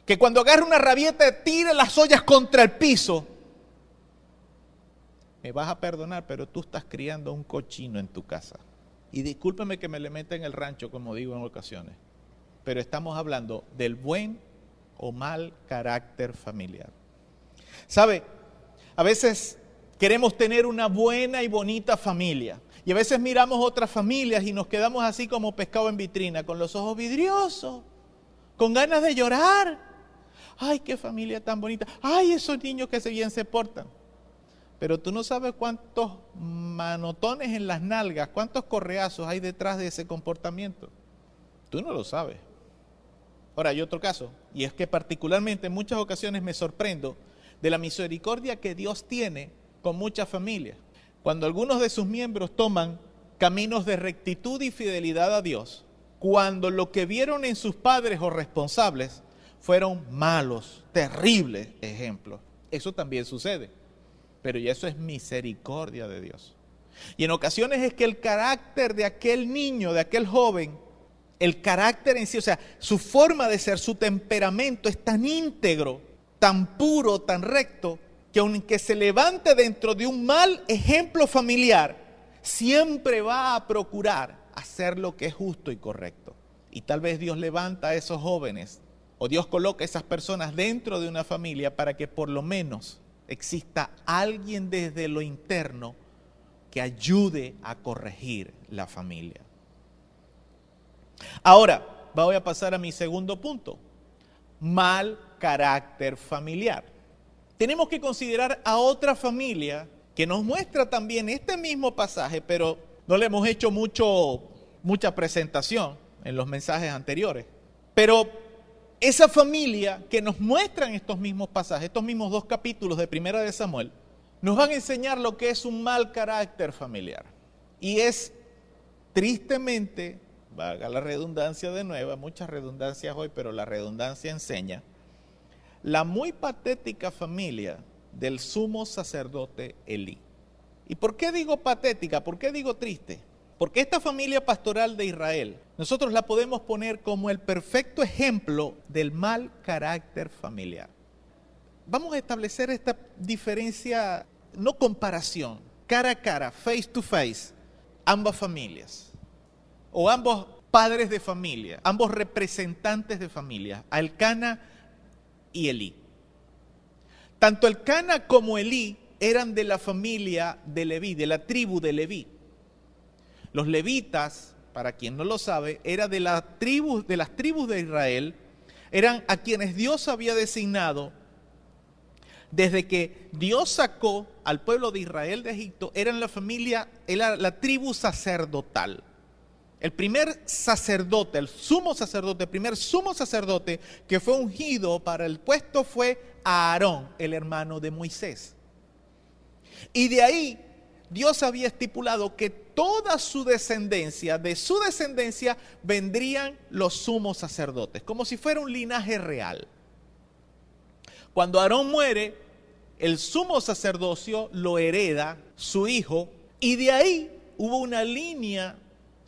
que cuando agarre una rabieta tire las ollas contra el piso, me vas a perdonar, pero tú estás criando un cochino en tu casa. Y discúlpeme que me le meta en el rancho, como digo en ocasiones pero estamos hablando del buen o mal carácter familiar. ¿Sabe? A veces queremos tener una buena y bonita familia. Y a veces miramos otras familias y nos quedamos así como pescado en vitrina, con los ojos vidriosos, con ganas de llorar. Ay, qué familia tan bonita. Ay, esos niños que se bien se portan. Pero tú no sabes cuántos manotones en las nalgas, cuántos correazos hay detrás de ese comportamiento. Tú no lo sabes. Ahora, hay otro caso, y es que particularmente en muchas ocasiones me sorprendo de la misericordia que Dios tiene con muchas familias. Cuando algunos de sus miembros toman caminos de rectitud y fidelidad a Dios, cuando lo que vieron en sus padres o responsables fueron malos, terribles ejemplos. Eso también sucede, pero ya eso es misericordia de Dios. Y en ocasiones es que el carácter de aquel niño, de aquel joven, el carácter en sí, o sea, su forma de ser, su temperamento es tan íntegro, tan puro, tan recto, que aunque se levante dentro de un mal ejemplo familiar, siempre va a procurar hacer lo que es justo y correcto. Y tal vez Dios levanta a esos jóvenes o Dios coloca a esas personas dentro de una familia para que por lo menos exista alguien desde lo interno que ayude a corregir la familia. Ahora, voy a pasar a mi segundo punto. Mal carácter familiar. Tenemos que considerar a otra familia que nos muestra también este mismo pasaje, pero no le hemos hecho mucho, mucha presentación en los mensajes anteriores. Pero esa familia que nos muestra en estos mismos pasajes, estos mismos dos capítulos de Primera de Samuel, nos van a enseñar lo que es un mal carácter familiar. Y es tristemente valga la redundancia de nuevo, muchas redundancias hoy, pero la redundancia enseña, la muy patética familia del sumo sacerdote Elí. ¿Y por qué digo patética? ¿Por qué digo triste? Porque esta familia pastoral de Israel, nosotros la podemos poner como el perfecto ejemplo del mal carácter familiar. Vamos a establecer esta diferencia, no comparación, cara a cara, face to face, ambas familias o ambos padres de familia, ambos representantes de familia, Alcana y Elí. Tanto Elcana como Elí eran de la familia de Leví, de la tribu de Leví. Los levitas, para quien no lo sabe, era de, la de las tribus de Israel eran a quienes Dios había designado desde que Dios sacó al pueblo de Israel de Egipto, eran la familia, era la tribu sacerdotal. El primer sacerdote, el sumo sacerdote, el primer sumo sacerdote que fue ungido para el puesto fue Aarón, el hermano de Moisés. Y de ahí Dios había estipulado que toda su descendencia, de su descendencia vendrían los sumos sacerdotes, como si fuera un linaje real. Cuando Aarón muere, el sumo sacerdocio lo hereda su hijo y de ahí hubo una línea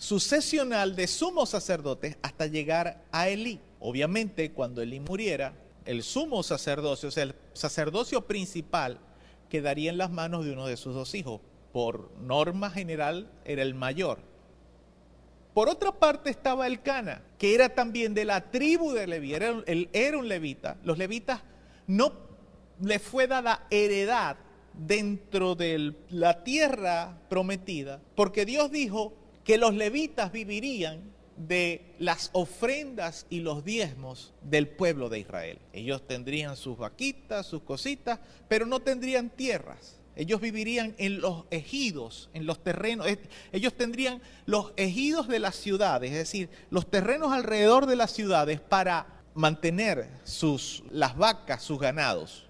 sucesional de sumos sacerdotes hasta llegar a Elí. Obviamente, cuando Elí muriera, el sumo sacerdocio, o sea, el sacerdocio principal, quedaría en las manos de uno de sus dos hijos. Por norma general, era el mayor. Por otra parte estaba el Cana, que era también de la tribu de Leví, era, era un levita. Los levitas no le fue dada heredad dentro de la tierra prometida, porque Dios dijo que los levitas vivirían de las ofrendas y los diezmos del pueblo de Israel. Ellos tendrían sus vaquitas, sus cositas, pero no tendrían tierras. Ellos vivirían en los ejidos, en los terrenos. Ellos tendrían los ejidos de las ciudades, es decir, los terrenos alrededor de las ciudades para mantener sus, las vacas, sus ganados,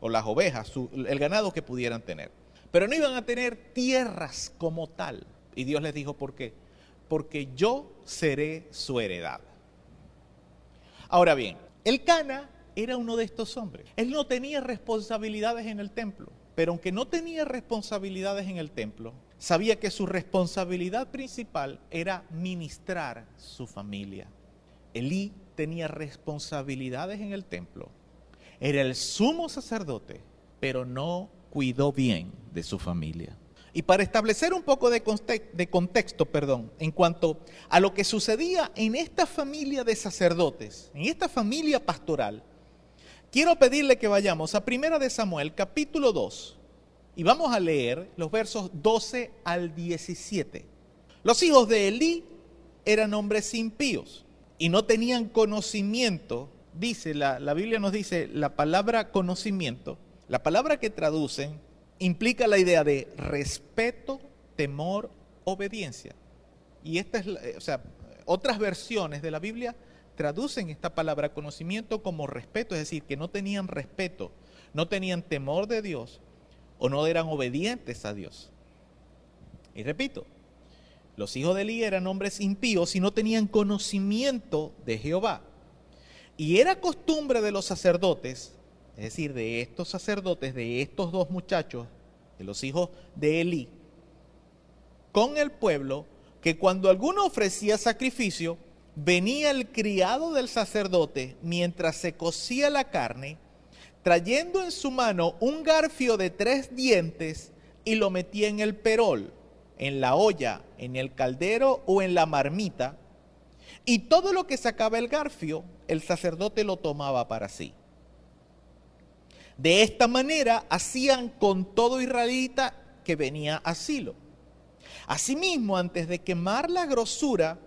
o las ovejas, el ganado que pudieran tener. Pero no iban a tener tierras como tal. Y Dios les dijo, ¿por qué? Porque yo seré su heredad. Ahora bien, el Cana era uno de estos hombres. Él no tenía responsabilidades en el templo, pero aunque no tenía responsabilidades en el templo, sabía que su responsabilidad principal era ministrar su familia. Elí tenía responsabilidades en el templo, era el sumo sacerdote, pero no cuidó bien de su familia. Y para establecer un poco de, contexto, perdón, en cuanto a lo que sucedía en esta familia de sacerdotes, en esta familia pastoral, quiero pedirle que vayamos a Primera de Samuel, capítulo 2, y vamos a leer los versos 12 al 17. Los hijos de Elí eran hombres impíos y no tenían conocimiento dice, la, Biblia nos dice, la palabra conocimiento, la palabra que traducen implica la idea de respeto, temor, obediencia. Y esta es, o sea, otras versiones de la Biblia traducen esta palabra conocimiento como respeto, es decir, que no tenían respeto, no tenían temor de Dios o no eran obedientes a Dios. Y repito, los hijos de Elí eran hombres impíos y no tenían conocimiento de Jehová. Y era costumbre de los sacerdotes, es decir, de estos sacerdotes, de estos dos muchachos, de los hijos de Elí, con el pueblo, que cuando alguno ofrecía sacrificio, venía el criado del sacerdote mientras se cocía la carne, trayendo en su mano un garfio de tres dientes y lo metía en el perol, en la olla, en el caldero o en la marmita, y todo lo que sacaba el garfio, el sacerdote lo tomaba para sí. De esta manera hacían con todo israelita que venía a Silo. Asimismo, antes de quemar la grosura,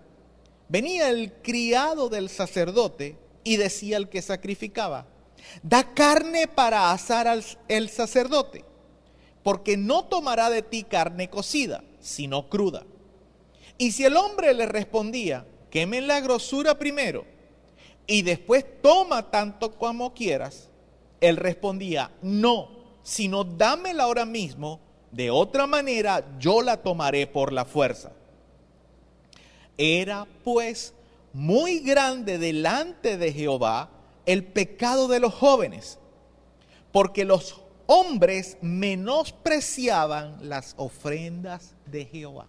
venía el criado del sacerdote y decía al que sacrificaba, da carne para asar al sacerdote, porque no tomará de ti carne cocida, sino cruda. Y si el hombre le respondía, quemen la grosura primero y después toma tanto como quieras, él respondía, no, sino dámela ahora mismo, de otra manera yo la tomaré por la fuerza. Era pues muy grande delante de Jehová el pecado de los jóvenes, porque los hombres menospreciaban las ofrendas de Jehová.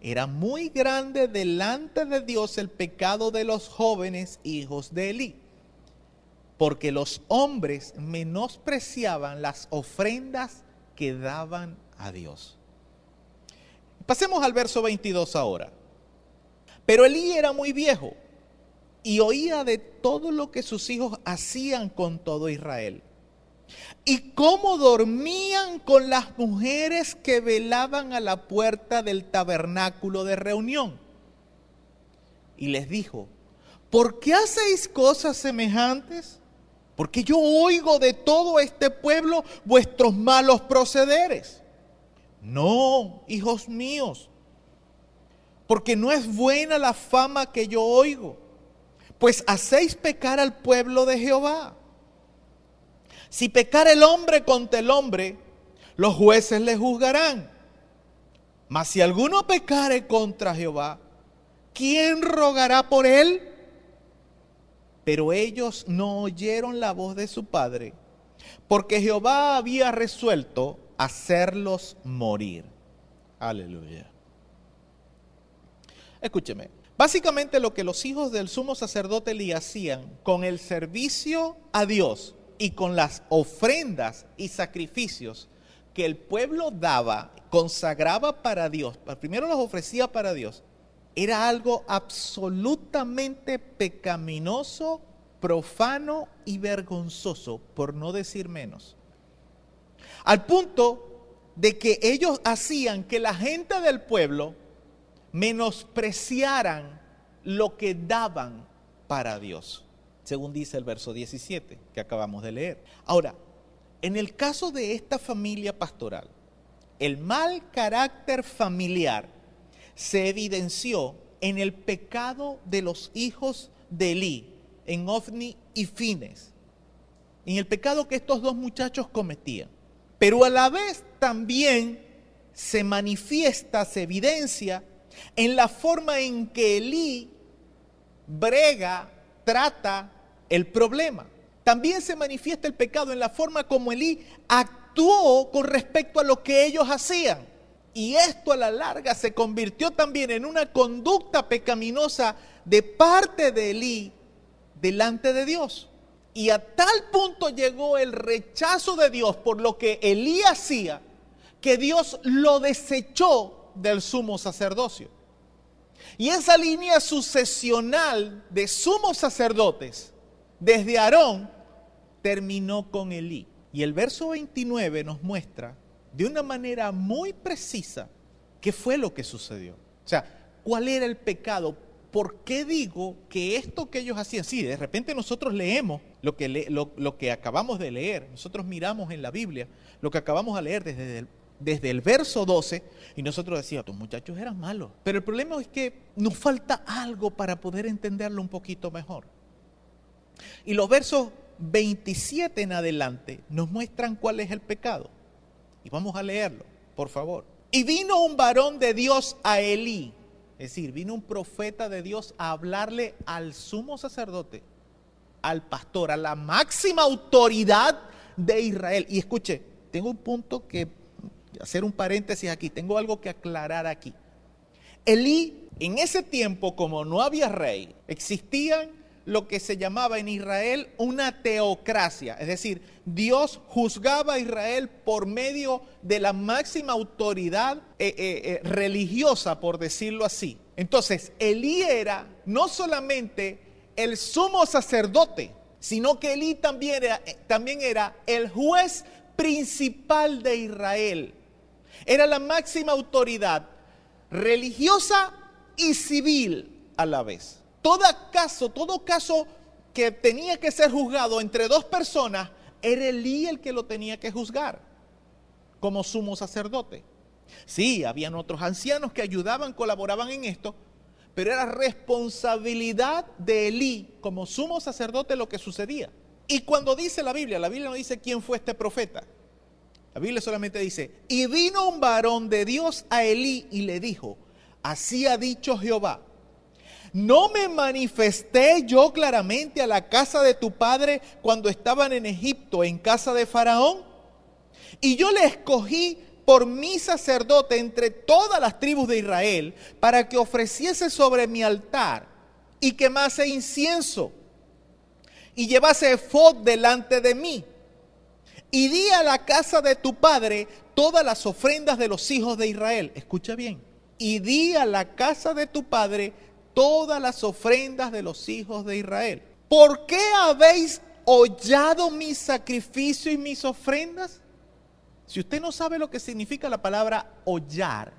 Era muy grande delante de Dios el pecado de los jóvenes hijos de Elí, porque los hombres menospreciaban las ofrendas que daban a Dios. Pasemos al verso 22 ahora. Pero Elí era muy viejo y oía de todo lo que sus hijos hacían con todo Israel y cómo dormían con las mujeres que velaban a la puerta del tabernáculo de reunión. Y les dijo, ¿por qué hacéis cosas semejantes? Porque yo oigo de todo este pueblo vuestros malos procederes. No, hijos míos, porque no es buena la fama que yo oigo, pues hacéis pecar al pueblo de Jehová. Si pecar el hombre contra el hombre, los jueces le juzgarán. Mas si alguno pecare contra Jehová, ¿quién rogará por él? Pero ellos no oyeron la voz de su padre, porque Jehová había resuelto hacerlos morir. Aleluya. Escúcheme, básicamente lo que los hijos del sumo sacerdote le hacían con el servicio a Dios y con las ofrendas y sacrificios que el pueblo daba, consagraba para Dios, primero los ofrecía para Dios, era algo absolutamente pecaminoso, profano y vergonzoso, por no decir menos. Al punto de que ellos hacían que la gente del pueblo menospreciaran lo que daban para Dios, según dice el verso 17 que acabamos de leer. Ahora, en el caso de esta familia pastoral, el mal carácter familiar se evidenció en el pecado de los hijos de Elí, en Ofni y Fines, en el pecado que estos dos muchachos cometían. Pero a la vez también se manifiesta, se evidencia en la forma en que Elí brega, trata el problema. También se manifiesta el pecado en la forma como Elí actuó con respecto a lo que ellos hacían. Y esto a la larga se convirtió también en una conducta pecaminosa de parte de Elí delante de Dios. Y a tal punto llegó el rechazo de Dios por lo que Elí hacía, que Dios lo desechó del sumo sacerdocio. Y esa línea sucesional de sumos sacerdotes, desde Aarón, terminó con Elí. Y el verso 29 nos muestra de una manera muy precisa qué fue lo que sucedió. O sea, cuál era el pecado. ¿Por qué digo que esto que ellos hacían? Sí, de repente nosotros leemos lo que, lo, que acabamos de leer, nosotros miramos en la Biblia lo que acabamos de leer desde el, desde el verso 12 y nosotros decíamos, tus muchachos eran malos. Pero el problema es que nos falta algo para poder entenderlo un poquito mejor. Y los versos 27 en adelante nos muestran cuál es el pecado. Y vamos a leerlo, por favor. Y vino un varón de Dios a Elí, es decir, vino un profeta de Dios a hablarle al sumo sacerdote, al pastor, a la máxima autoridad de Israel. Y escuche, tengo un punto que hacer un paréntesis aquí, tengo algo que aclarar aquí. Elí, en ese tiempo, como no había rey, existían lo que se llamaba en Israel una teocracia, es decir, Dios juzgaba a Israel por medio de la máxima autoridad eh, eh, eh, religiosa, por decirlo así. Entonces, Elí era no solamente el sumo sacerdote, sino que Elí también era, también era el juez principal de Israel. Era la máxima autoridad religiosa y civil a la vez todo caso, todo caso que tenía que ser juzgado entre dos personas, era Elí el que lo tenía que juzgar como sumo sacerdote. Sí, habían otros ancianos que ayudaban, colaboraban en esto, pero era responsabilidad de Elí como sumo sacerdote lo que sucedía. Y cuando dice la Biblia, la Biblia no dice quién fue este profeta. La Biblia solamente dice, y vino un varón de Dios a Elí y le dijo, así ha dicho Jehová, ¿No me manifesté yo claramente a la casa de tu padre cuando estaban en Egipto, en casa de Faraón? Y yo le escogí por mi sacerdote entre todas las tribus de Israel para que ofreciese sobre mi altar y quemase incienso y llevase efod delante de mí. Y di a la casa de tu padre todas las ofrendas de los hijos de Israel. Escucha bien. Y di a la casa de tu padre todas las ofrendas de los hijos de Israel. ¿Por qué habéis hollado mi sacrificio y mis ofrendas? Si usted no sabe lo que significa la palabra hollar,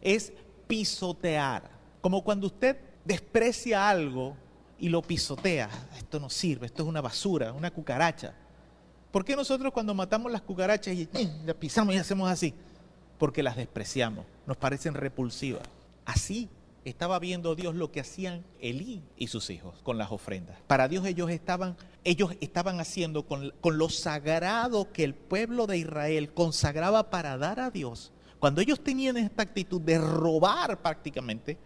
es pisotear. Como cuando usted desprecia algo y lo pisotea. Esto no sirve, esto es una basura, una cucaracha. ¿Por qué nosotros cuando matamos las cucarachas y eh, las pisamos y hacemos así? Porque las despreciamos, nos parecen repulsivas. Así estaba viendo Dios lo que hacían Elí y sus hijos con las ofrendas. Para Dios ellos estaban, ellos estaban haciendo con, lo sagrado que el pueblo de Israel consagraba para dar a Dios. Cuando ellos tenían esta actitud de robar prácticamente,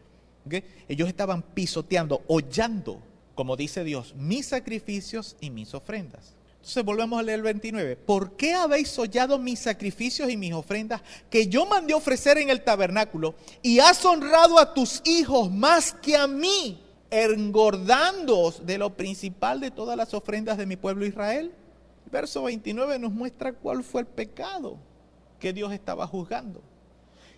ellos estaban pisoteando, hollando, como dice Dios, mis sacrificios y mis ofrendas. Entonces volvemos a leer el 29. ¿Por qué habéis hollado mis sacrificios y mis ofrendas que yo mandé ofrecer en el tabernáculo y has honrado a tus hijos más que a mí, engordándoos de lo principal de todas las ofrendas de mi pueblo Israel? El verso 29 nos muestra cuál fue el pecado que Dios estaba juzgando.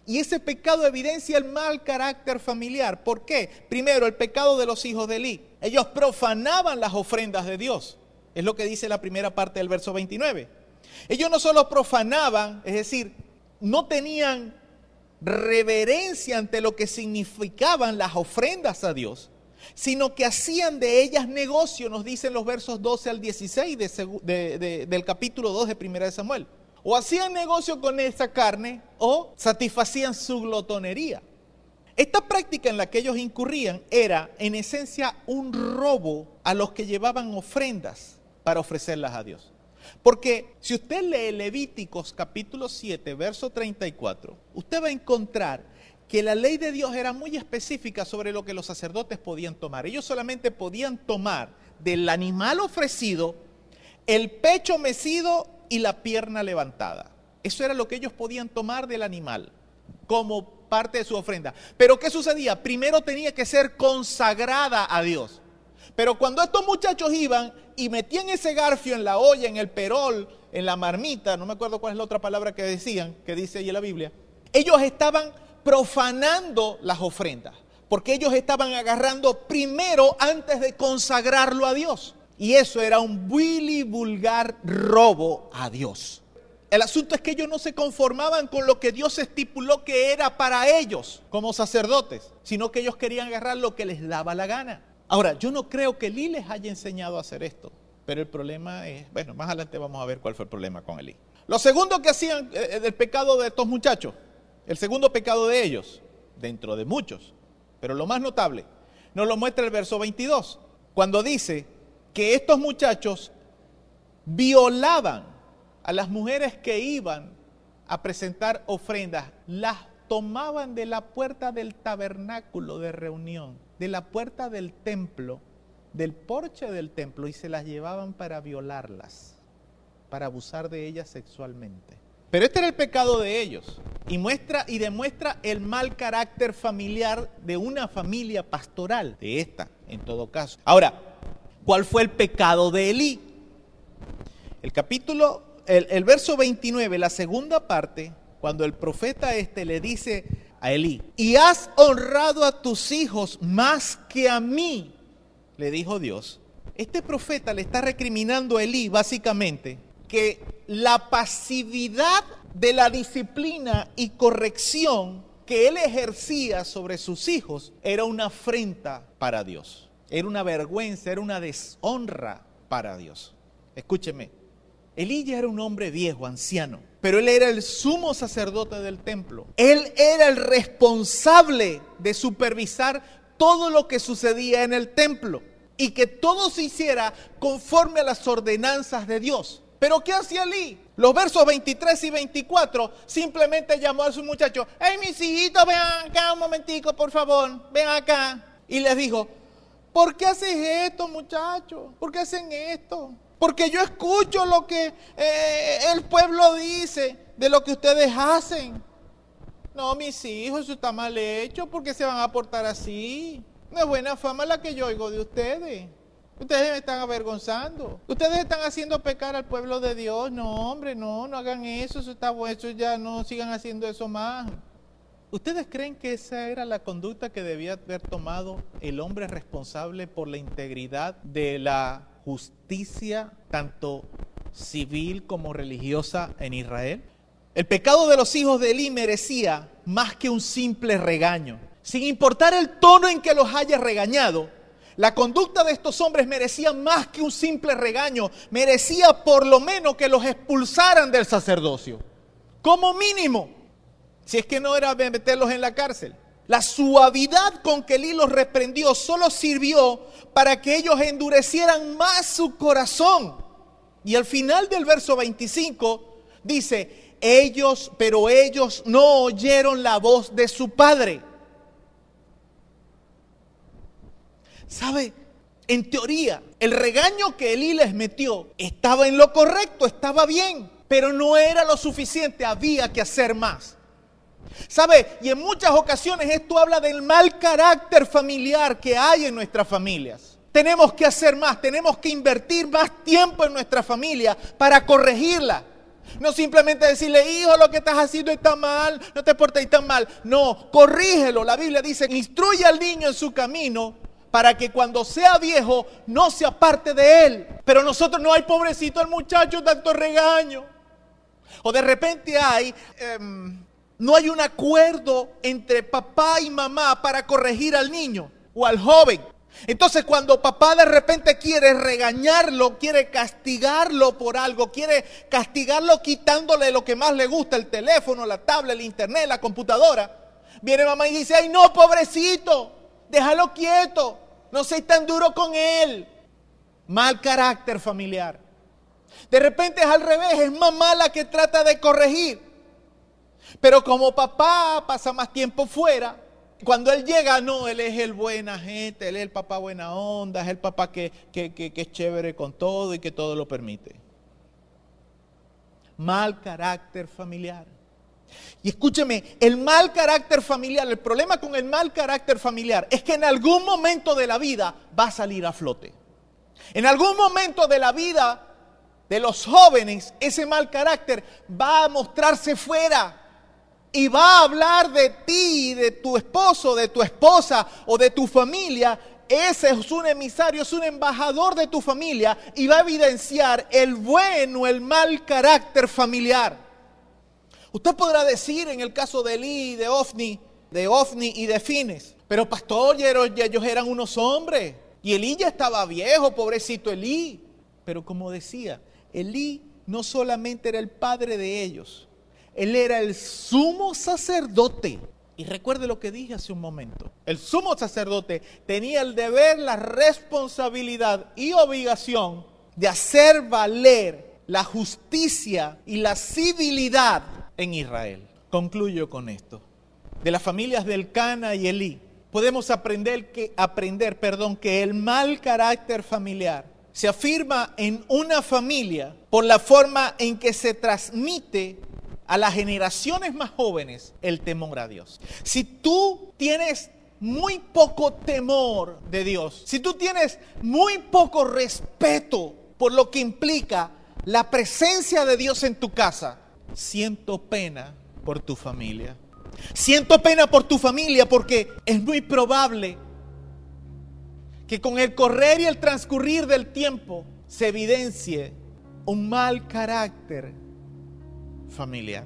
Y ese pecado evidencia el mal carácter familiar. ¿Por qué? Primero, el pecado de los hijos de Elí. Ellos profanaban las ofrendas de Dios. Es lo que dice la primera parte del verso 29. Ellos no solo profanaban, es decir, no tenían reverencia ante lo que significaban las ofrendas a Dios, sino que hacían de ellas negocio, nos dicen los versos 12 al 16 del capítulo 2 de Primera de Samuel o hacían negocio con esa carne o satisfacían su glotonería. Esta práctica en la que ellos incurrían era en esencia un robo a los que llevaban ofrendas para ofrecerlas a Dios. Porque si usted lee Levíticos capítulo 7, verso 34, usted va a encontrar que la ley de Dios era muy específica sobre lo que los sacerdotes podían tomar. Ellos solamente podían tomar del animal ofrecido el pecho mecido y la pierna levantada. Eso era lo que ellos podían tomar del animal como parte de su ofrenda. Pero ¿qué sucedía? Primero tenía que ser consagrada a Dios. Pero cuando estos muchachos iban y metían ese garfio en la olla, en el perol, en la marmita, no me acuerdo cuál es la otra palabra que decían, que dice ahí en la Biblia, ellos estaban profanando las ofrendas, porque ellos estaban agarrando primero antes de consagrarlo a Dios. Y eso era un y vulgar robo a Dios. El asunto es que ellos no se conformaban con lo que Dios estipuló que era para ellos como sacerdotes, sino que ellos querían agarrar lo que les daba la gana. Ahora, yo no creo que Elí les haya enseñado a hacer esto, pero el problema es, bueno, más adelante vamos a ver cuál fue el problema con Elí. Lo segundo que hacían eh, eh, del pecado de estos muchachos, el segundo pecado de ellos, dentro de muchos, pero lo más notable, nos lo muestra el verso 22, cuando dice, que estos muchachos violaban a las mujeres que iban a presentar ofrendas, las tomaban de la puerta del tabernáculo de reunión, de la puerta del templo, del porche del templo y se las llevaban para violarlas, para abusar de ellas sexualmente. Pero este era el pecado de ellos y muestra y demuestra el mal carácter familiar de una familia pastoral, de esta en todo caso. Ahora, cuál fue el pecado de Elí. El capítulo, el, verso 29, la segunda parte, cuando el profeta este le dice a Elí, y has honrado a tus hijos más que a mí, le dijo Dios. Este profeta le está recriminando a Elí básicamente que la pasividad de la disciplina y corrección que él ejercía sobre sus hijos era una afrenta para Dios. Era una vergüenza, era una deshonra para Dios. Escúcheme, Elías era un hombre viejo, anciano, pero él era el sumo sacerdote del templo. Él era el responsable de supervisar todo lo que sucedía en el templo y que todo se hiciera conforme a las ordenanzas de Dios. Pero ¿qué hacía Elí? Los versos 23 y 24 simplemente llamó a su muchacho, hey mis hijitos, ven acá un momentico, por favor, ven acá. Y les dijo, ¿Por qué haces esto, muchachos? ¿Por qué hacen esto? Porque yo escucho lo que eh, el pueblo dice de lo que ustedes hacen. No, mis hijos, eso está mal hecho. ¿Por qué se van a portar así? No es buena fama la que yo oigo de ustedes. Ustedes me están avergonzando. Ustedes están haciendo pecar al pueblo de Dios. No, hombre, no, no hagan eso. Eso está bueno. Eso ya no sigan haciendo eso más. ¿Ustedes creen que esa era la conducta que debía haber tomado el hombre responsable por la integridad de la justicia, tanto civil como religiosa en Israel? El pecado de los hijos de Eli merecía más que un simple regaño. Sin importar el tono en que los haya regañado, La conducta de estos hombres merecía más que un simple regaño, merecía por lo menos que los expulsaran del sacerdocio, como mínimo, si es que no era meterlos en la cárcel. La suavidad con que Elí los reprendió solo sirvió para que ellos endurecieran más su corazón. Y al final del verso 25 dice, ellos, pero ellos no oyeron la voz de su padre. ¿Sabe? En teoría, el regaño que Elí les metió estaba en lo correcto, estaba bien, pero no era lo suficiente, había que hacer más. ¿Sabe? Y en muchas ocasiones esto habla del mal carácter familiar que hay en nuestras familias. Tenemos que hacer más, tenemos que invertir más tiempo en nuestra familia para corregirla. No simplemente decirle, hijo, lo que estás haciendo está mal, no te portes tan mal. No, corrígelo. La Biblia dice, instruye al niño en su camino para que cuando sea viejo no se aparte de él. Pero nosotros no hay pobrecito el muchacho, tanto regaño. O de repente hay, em, no hay un acuerdo entre papá y mamá para corregir al niño o al joven. Entonces cuando papá de repente quiere regañarlo, quiere castigarlo por algo, quiere castigarlo quitándole lo que más le gusta, el teléfono, la tablet, el internet, la computadora, viene mamá y dice, ay no, pobrecito, déjalo quieto, no seas tan duro con él. Mal carácter familiar. De repente es al revés, es mamá la que trata de corregir. Pero como papá pasa más tiempo fuera, cuando él llega, no, él es el buena gente, él es el papá buena onda, es el papá que, que es chévere con todo y que todo lo permite. Mal carácter familiar. Y escúcheme, el mal carácter familiar, el problema con el mal carácter familiar es que en algún momento de la vida va a salir a flote. En algún momento de la vida de los jóvenes, ese mal carácter va a mostrarse fuera y va a hablar de ti, de tu esposo, de tu esposa o de tu familia. Ese es un emisario, es un embajador de tu familia y va a evidenciar el buen o el mal carácter familiar. Usted podrá decir en el caso de Eli, de Ofni, de Ofni y de Fines, pero pastor, ellos eran unos hombres y Elí ya estaba viejo, pobrecito Elí. Pero como decía, Elí no solamente era el padre de ellos, él era el sumo sacerdote. Y recuerde lo que dije hace un momento. El sumo sacerdote tenía el deber, la responsabilidad y obligación de hacer valer la justicia y la civilidad en Israel. Concluyo con esto. De las familias del Cana y Elí, podemos aprender que, aprender, perdón, que el mal carácter familiar se afirma en una familia por la forma en que se transmite a las generaciones más jóvenes el temor a Dios. Si tú tienes muy poco temor de Dios, si tú tienes muy poco respeto por lo que implica la presencia de Dios en tu casa, siento pena por tu familia. Siento pena por tu familia porque es muy probable que con el correr y el transcurrir del tiempo se evidencie un mal carácter familiar.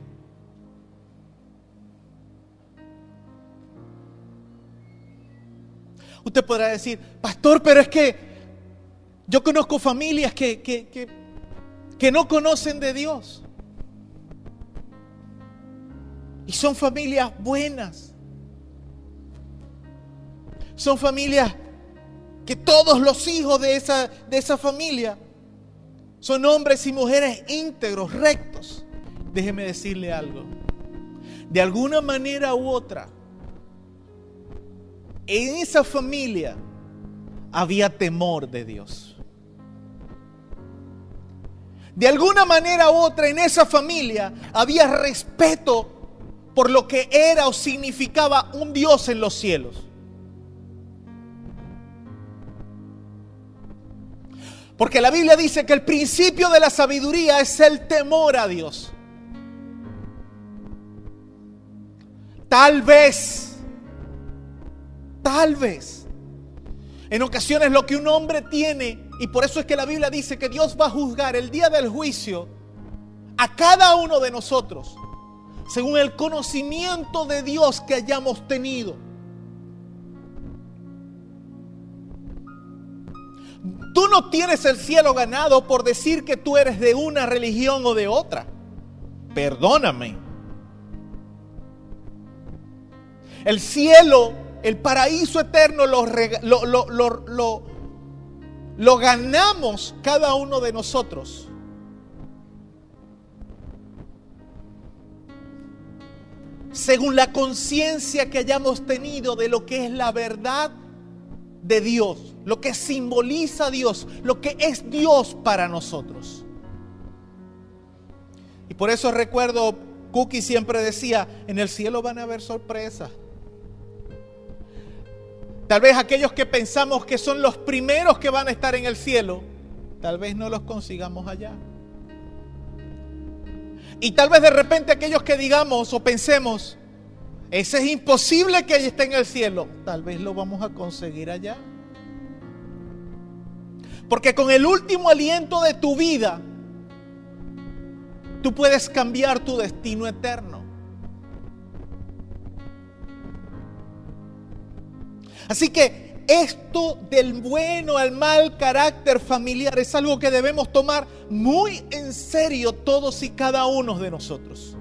Usted podrá decir, pastor, pero es que yo conozco familias que, que, que, que no conocen de Dios. Y son familias buenas. Son familias que todos los hijos de esa, de esa familia son hombres y mujeres íntegros, rectos. Déjeme decirle algo. De alguna manera u otra, en esa familia había temor de Dios. De alguna manera u otra en esa familia había respeto por lo que era o significaba un Dios en los cielos. Porque la Biblia dice que el principio de la sabiduría es el temor a Dios. Tal vez, tal vez, en ocasiones lo que un hombre tiene, y por eso es que la Biblia dice que Dios va a juzgar el día del juicio a cada uno de nosotros según el conocimiento de Dios que hayamos tenido. Tú no tienes el cielo ganado por decir que tú eres de una religión o de otra. Perdóname. El cielo, el paraíso eterno lo, ganamos cada uno de nosotros. Según la conciencia que hayamos tenido de lo que es la verdad de Dios, lo que simboliza Dios, lo que es Dios para nosotros. Y por eso recuerdo, Cookie siempre decía, en el cielo van a haber sorpresas. Tal vez aquellos que pensamos que son los primeros que van a estar en el cielo, tal vez no los consigamos allá. Y tal vez de repente aquellos que digamos o pensemos, ese es imposible que esté en el cielo, tal vez lo vamos a conseguir allá. Porque con el último aliento de tu vida, tú puedes cambiar tu destino eterno. Así que esto del bueno al mal carácter familiar es algo que debemos tomar muy en serio todos y cada uno de nosotros.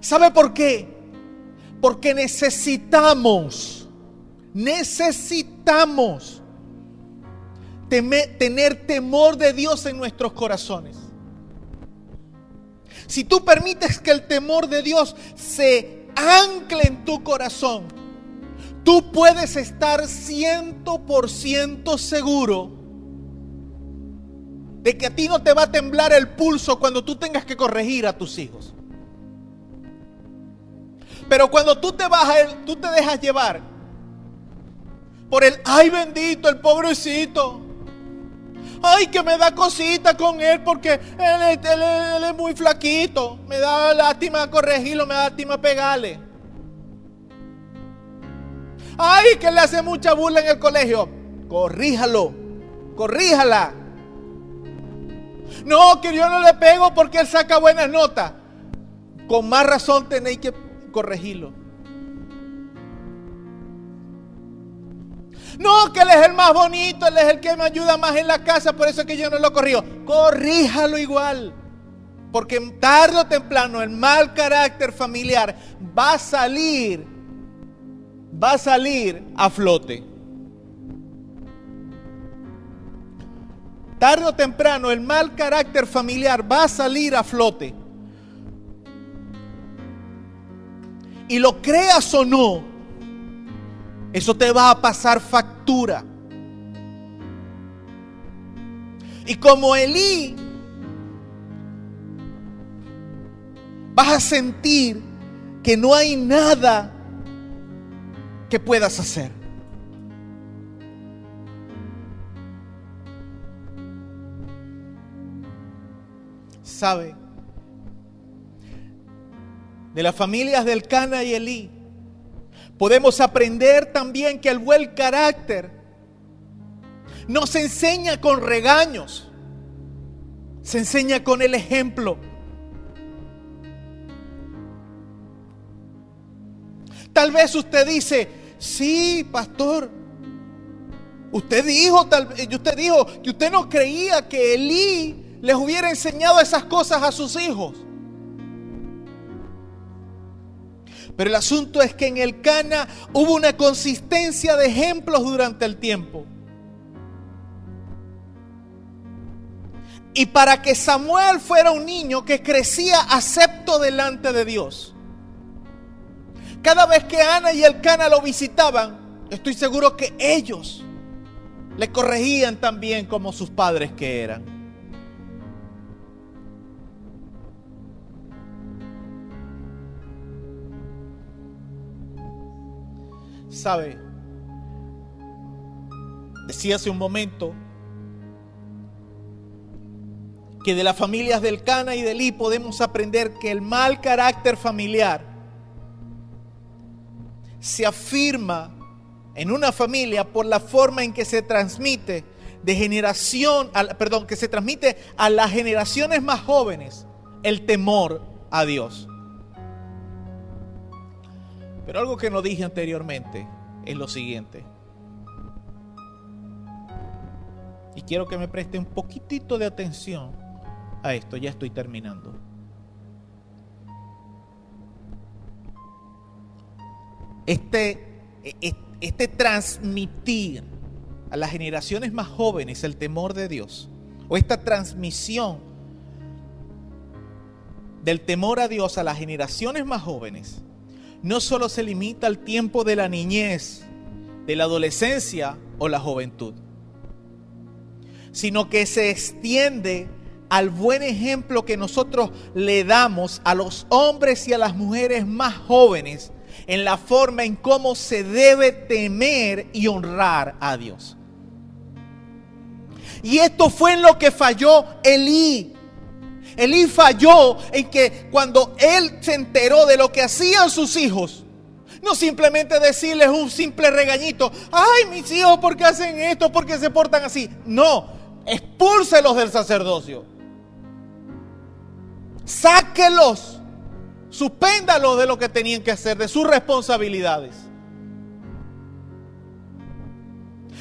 ¿Sabe por qué? Porque necesitamos, necesitamos tener temor de Dios en nuestros corazones. Si tú permites que el temor de Dios se ancle en tu corazón, tú puedes estar ciento por ciento seguro de que a ti no te va a temblar el pulso cuando tú tengas que corregir a tus hijos. Pero cuando tú te vas a tú te dejas llevar por el ay bendito, el pobrecito. Ay, que me da cosita con él porque él, es muy flaquito. Me da lástima corregirlo, me da lástima pegarle. Ay, que le hace mucha burla en el colegio. Corríjalo, corríjala. No, que yo no le pego porque él saca buenas notas. Con más razón tenéis que corregirlo. No, que él es el más bonito, él es el que me ayuda más en la casa, por eso es que yo no lo corrijo. Corríjalo igual. Porque tarde o temprano el mal carácter familiar va a salir, va a salir a flote. Tarde o temprano el mal carácter familiar va a salir a flote. Y lo creas o no, eso te va a pasar factura. Y como Elí, vas a sentir que no hay nada que puedas hacer. ¿Sabe? De las familias del Cana y Elí, Podemos aprender también que el buen carácter no se enseña con regaños, se enseña con el ejemplo. Tal vez usted dice, sí, pastor, usted dijo, tal, usted dijo que usted no creía que Elí les hubiera enseñado esas cosas a sus hijos. Pero el asunto es que en el Cana hubo una consistencia de ejemplos durante el tiempo. Y para que Samuel fuera un niño que crecía acepto delante de Dios. Cada vez que Ana y el Cana lo visitaban, estoy seguro que ellos le corregían también como sus padres que eran. Sabe, decía hace un momento que de las familias del Cana y del Li podemos aprender que el mal carácter familiar se afirma en una familia por la forma en que se transmite de generación, perdón, que se transmite a las generaciones más jóvenes el temor a Dios. Pero algo que no dije anteriormente es lo siguiente. Y quiero que me preste un poquitito de atención a esto. Ya estoy terminando. Este, e, e, este transmitir a las generaciones más jóvenes el temor de Dios, o esta transmisión del temor a Dios a las generaciones más jóvenes, no solo se limita al tiempo de la niñez, de la adolescencia o la juventud, sino que se extiende al buen ejemplo que nosotros le damos a los hombres y a las mujeres más jóvenes en la forma en cómo se debe temer y honrar a Dios. Y esto fue en lo que falló Elí. Elí falló en que cuando él se enteró de lo que hacían sus hijos, no simplemente decirles un simple regañito, ay mis hijos, ¿por qué hacen esto? ¿Por qué se portan así? No, expúlselos del sacerdocio. Sáquelos, suspéndalos de lo que tenían que hacer, de sus responsabilidades.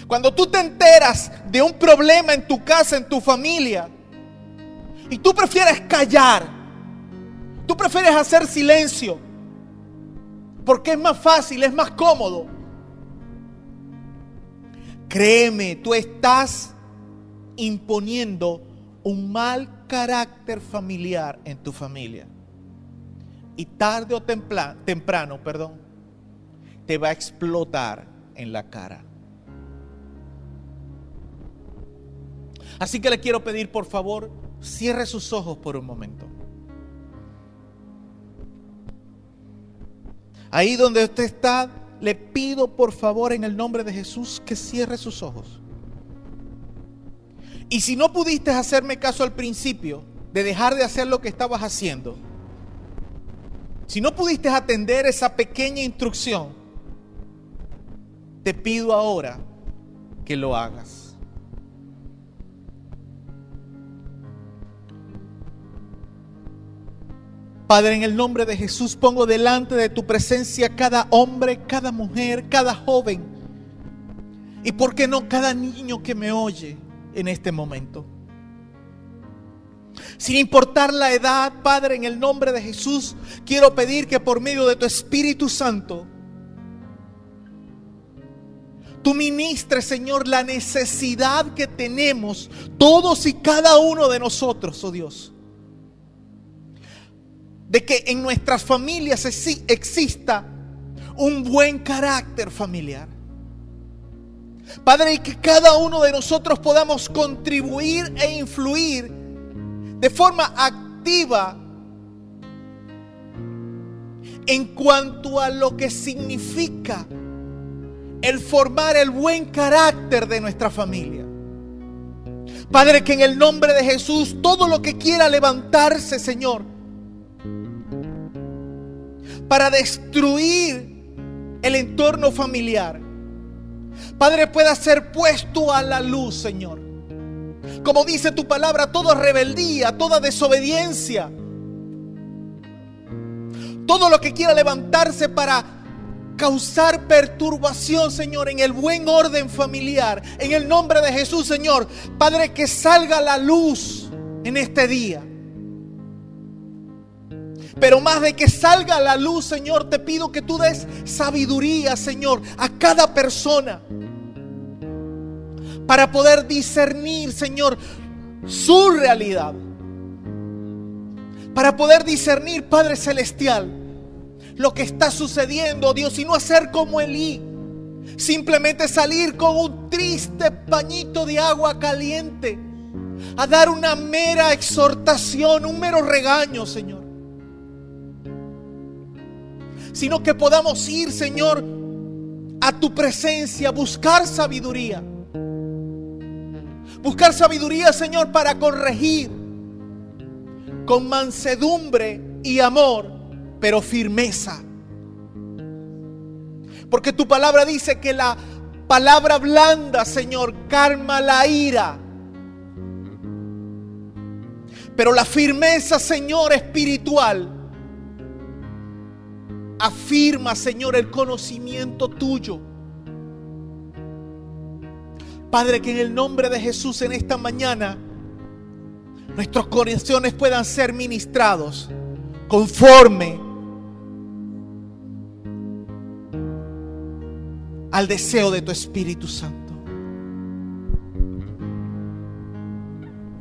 Cuando tú te enteras de un problema en tu casa, en tu familia, y tú prefieres callar, tú prefieres hacer silencio, porque es más fácil, es más cómodo. Créeme, tú estás imponiendo un mal carácter familiar en tu familia. Y tarde o temprano, perdón, te va a explotar en la cara. Así que le quiero pedir, por favor, cierre sus ojos por un momento. Ahí donde usted está, le pido por favor en el nombre de Jesús que cierre sus ojos. Y si no pudiste hacerme caso al principio de dejar de hacer lo que estabas haciendo, si no pudiste atender esa pequeña instrucción, te pido ahora que lo hagas. Padre, en el nombre de Jesús pongo delante de tu presencia cada hombre, cada mujer, cada joven. Y por qué no cada niño que me oye en este momento. Sin importar la edad, Padre, en el nombre de Jesús, quiero pedir que por medio de tu Espíritu Santo, tú ministres, Señor, la necesidad que tenemos todos y cada uno de nosotros, oh Dios de que en nuestras familias exista un buen carácter familiar. Padre, y que cada uno de nosotros podamos contribuir e influir de forma activa en cuanto a lo que significa el formar el buen carácter de nuestra familia. Padre, que en el nombre de Jesús todo lo que quiera levantarse, Señor, para destruir el entorno familiar. Padre, pueda ser puesto a la luz, Señor. Como dice tu palabra, toda rebeldía, toda desobediencia, todo lo que quiera levantarse para causar perturbación, Señor, en el buen orden familiar. En el nombre de Jesús, Señor. Padre, que salga la luz en este día. Pero más de que salga a la luz, Señor, te pido que tú des sabiduría, Señor, a cada persona. Para poder discernir, Señor, su realidad. Para poder discernir, Padre Celestial, lo que está sucediendo, Dios, y no hacer como Elí. Simplemente salir con un triste pañito de agua caliente a dar una mera exhortación, un mero regaño, Señor sino que podamos ir, Señor, a tu presencia, buscar sabiduría. Buscar sabiduría, Señor, para corregir con mansedumbre y amor, pero firmeza. Porque tu palabra dice que la palabra blanda, Señor, calma la ira. Pero la firmeza, Señor, espiritual Afirma, Señor, el conocimiento tuyo. Padre, que en el nombre de Jesús en esta mañana nuestros corazones puedan ser ministrados conforme al deseo de tu Espíritu Santo.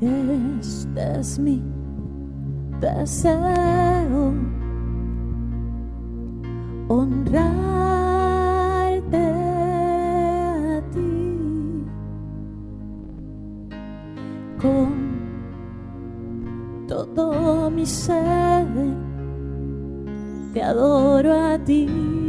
Este es mi deseo, honrarte a ti con todo mi ser, te adoro a ti.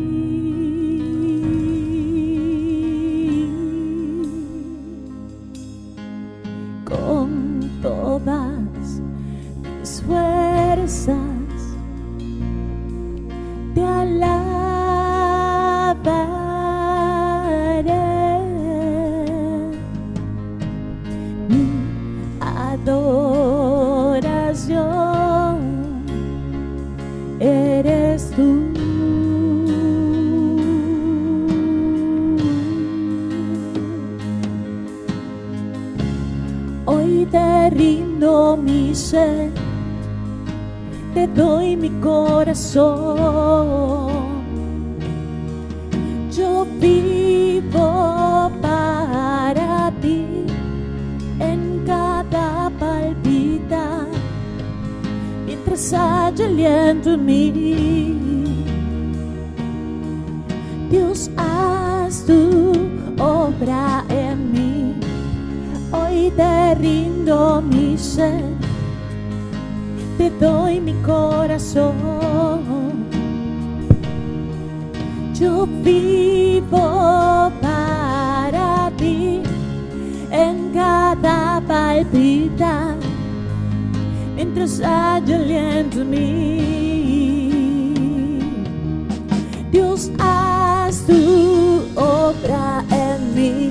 Mientras haya aliento en mí. Dios, haz tu obra en mí. Hoy te rindo mi ser, te doy mi corazón. Yo vivo para ti en cada palpita mientras haya aliento en mí. Dios, haz tu obra en mí.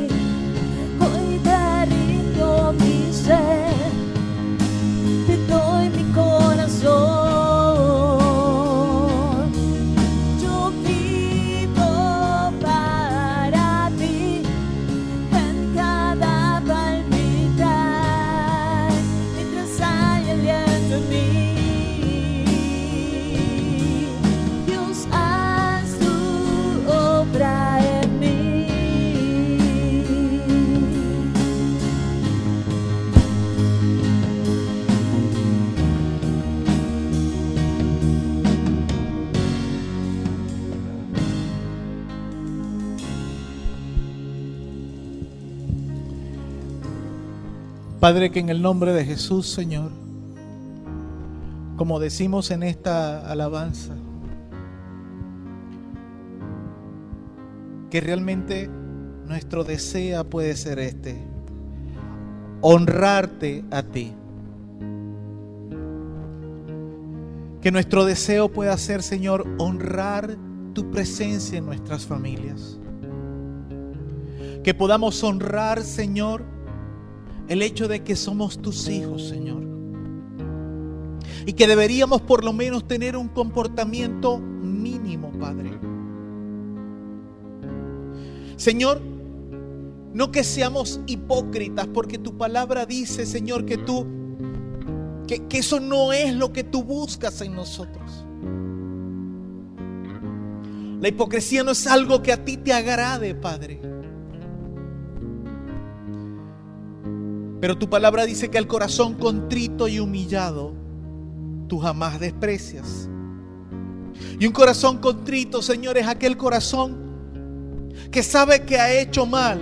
Padre, que en el nombre de Jesús, Señor, como decimos en esta alabanza, que realmente nuestro deseo puede ser este, honrarte a ti. Que nuestro deseo pueda ser, Señor, honrar tu presencia en nuestras familias. Que podamos honrar, Señor, el hecho de que somos tus hijos, Señor. Y que deberíamos por lo menos tener un comportamiento mínimo, Padre. Señor, no que seamos hipócritas, porque tu palabra dice, Señor, que tú, que, que eso no es lo que tú buscas en nosotros. La hipocresía no es algo que a ti te agrade, Padre. Pero tu palabra dice que el corazón contrito y humillado tú jamás desprecias. Y un corazón contrito, Señor, es aquel corazón que sabe que ha hecho mal,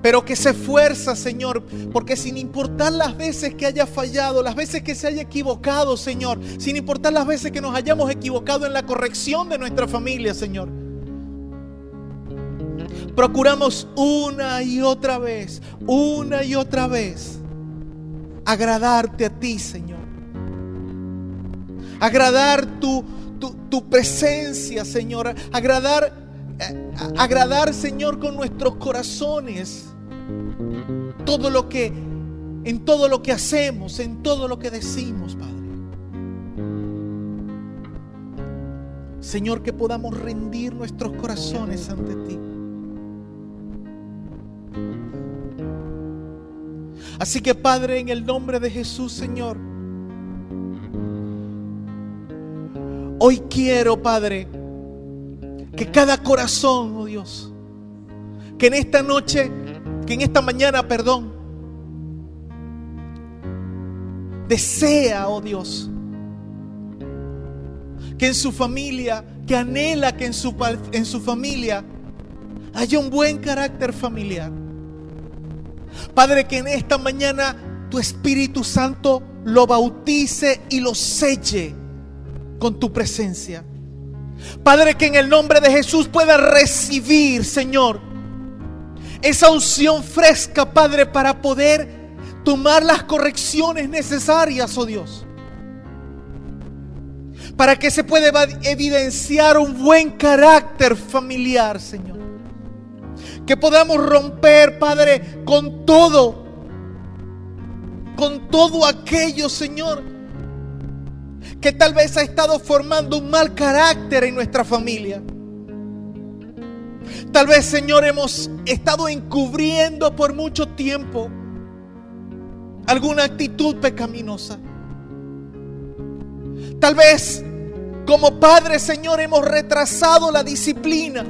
pero que se esfuerza, Señor, porque sin importar las veces que haya fallado, las veces que se haya equivocado, Señor, sin importar las veces que nos hayamos equivocado en la corrección de nuestra familia, Señor, procuramos una y otra vez, una y otra vez, agradarte a ti, Señor. Agradar tu, tu, presencia, Señor. Agradar, eh, agradar, Señor, con nuestros corazones. Todo lo que, en todo lo que hacemos, en todo lo que decimos, Padre. Señor, que podamos rendir nuestros corazones ante ti. Así que Padre, en el nombre de Jesús, Señor, hoy quiero, Padre, que cada corazón, oh Dios, que en esta noche, que en esta mañana, perdón, desea, oh Dios, que en su familia, que anhela que en su, en su familia haya un buen carácter familiar. Padre, que en esta mañana tu Espíritu Santo lo bautice y lo selle con tu presencia. Padre, que en el nombre de Jesús pueda recibir, Señor, esa unción fresca, Padre, para poder tomar las correcciones necesarias, oh Dios. Para que se pueda evidenciar un buen carácter familiar, Señor. Que podamos romper, Padre, con todo, con todo aquello, Señor, que tal vez ha estado formando un mal carácter en nuestra familia. Tal vez, Señor, hemos estado encubriendo por mucho tiempo alguna actitud pecaminosa. Tal vez como Padre, Señor, hemos retrasado la disciplina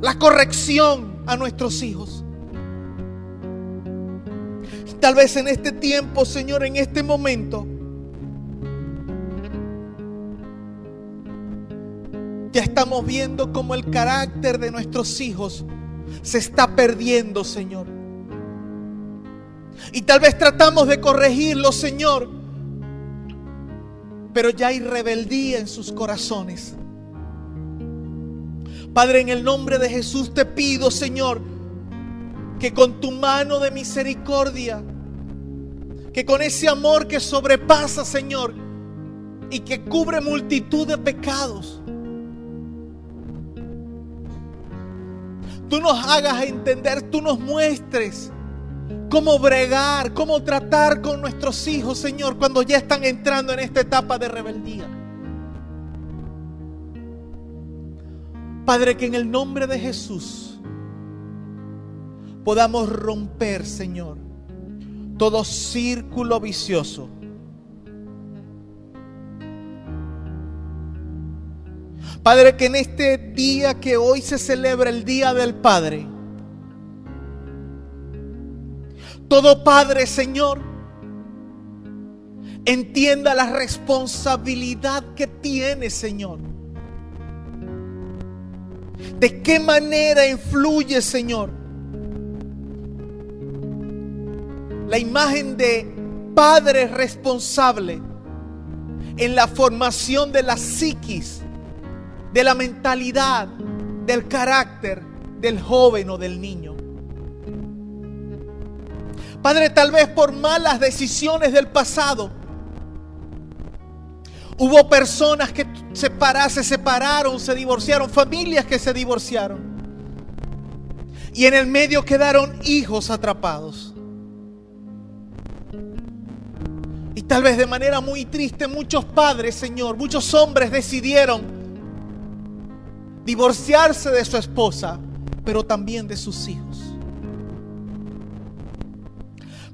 la corrección a nuestros hijos. Tal vez en este tiempo, Señor, en este momento, ya estamos viendo como el carácter de nuestros hijos se está perdiendo, Señor. Y tal vez tratamos de corregirlo, Señor, pero ya hay rebeldía en sus corazones. Padre, en el nombre de Jesús te pido, Señor, que con tu mano de misericordia, que con ese amor que sobrepasa, Señor, y que cubre multitud de pecados, tú nos hagas entender, tú nos muestres cómo bregar, cómo tratar con nuestros hijos, Señor, cuando ya están entrando en esta etapa de rebeldía. Padre, que en el nombre de Jesús podamos romper, Señor, todo círculo vicioso. Padre, que en este día que hoy se celebra el Día del Padre, todo Padre, Señor, entienda la responsabilidad que tiene, Señor ¿De qué manera influye, Señor? La imagen de padre responsable en la formación de la psiquis, de la mentalidad, del carácter del joven o del niño. Padre, tal vez por malas decisiones del pasado, Hubo personas que se separaron, se divorciaron, familias que se divorciaron. Y en el medio quedaron hijos atrapados. Y tal vez de manera muy triste muchos padres, Señor, muchos hombres decidieron divorciarse de su esposa, pero también de sus hijos.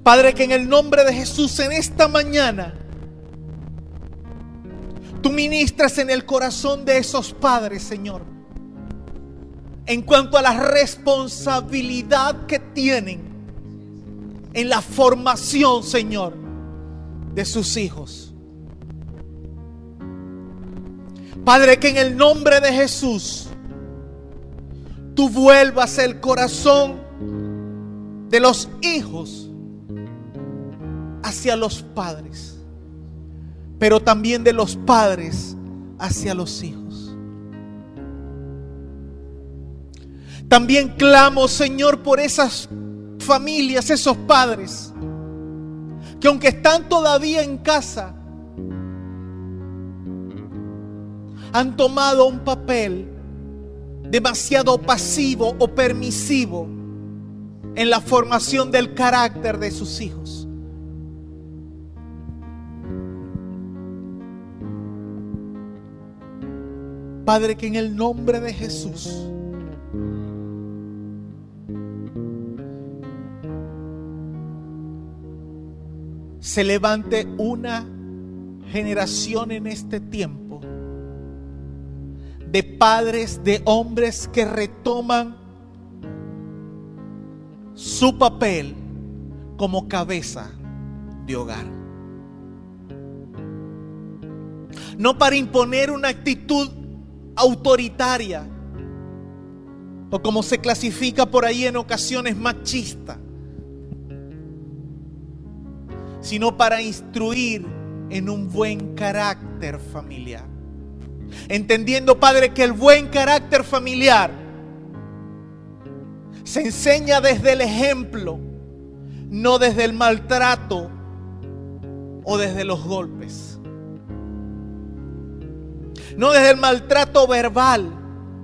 Padre, que en el nombre de Jesús en esta mañana Tú ministras en el corazón de esos padres, Señor, en cuanto a la responsabilidad que tienen en la formación, Señor, de sus hijos. Padre, que en el nombre de Jesús tú vuelvas el corazón de los hijos hacia los padres pero también de los padres hacia los hijos. También clamo, Señor, por esas familias, esos padres, que aunque están todavía en casa, han tomado un papel demasiado pasivo o permisivo en la formación del carácter de sus hijos. Padre, que en el nombre de Jesús se levante una generación en este tiempo de padres, de hombres que retoman su papel como cabeza de hogar. No para imponer una actitud autoritaria o como se clasifica por ahí en ocasiones machista, sino para instruir en un buen carácter familiar. Entendiendo, Padre, que el buen carácter familiar se enseña desde el ejemplo, no desde el maltrato o desde los golpes. No desde el maltrato verbal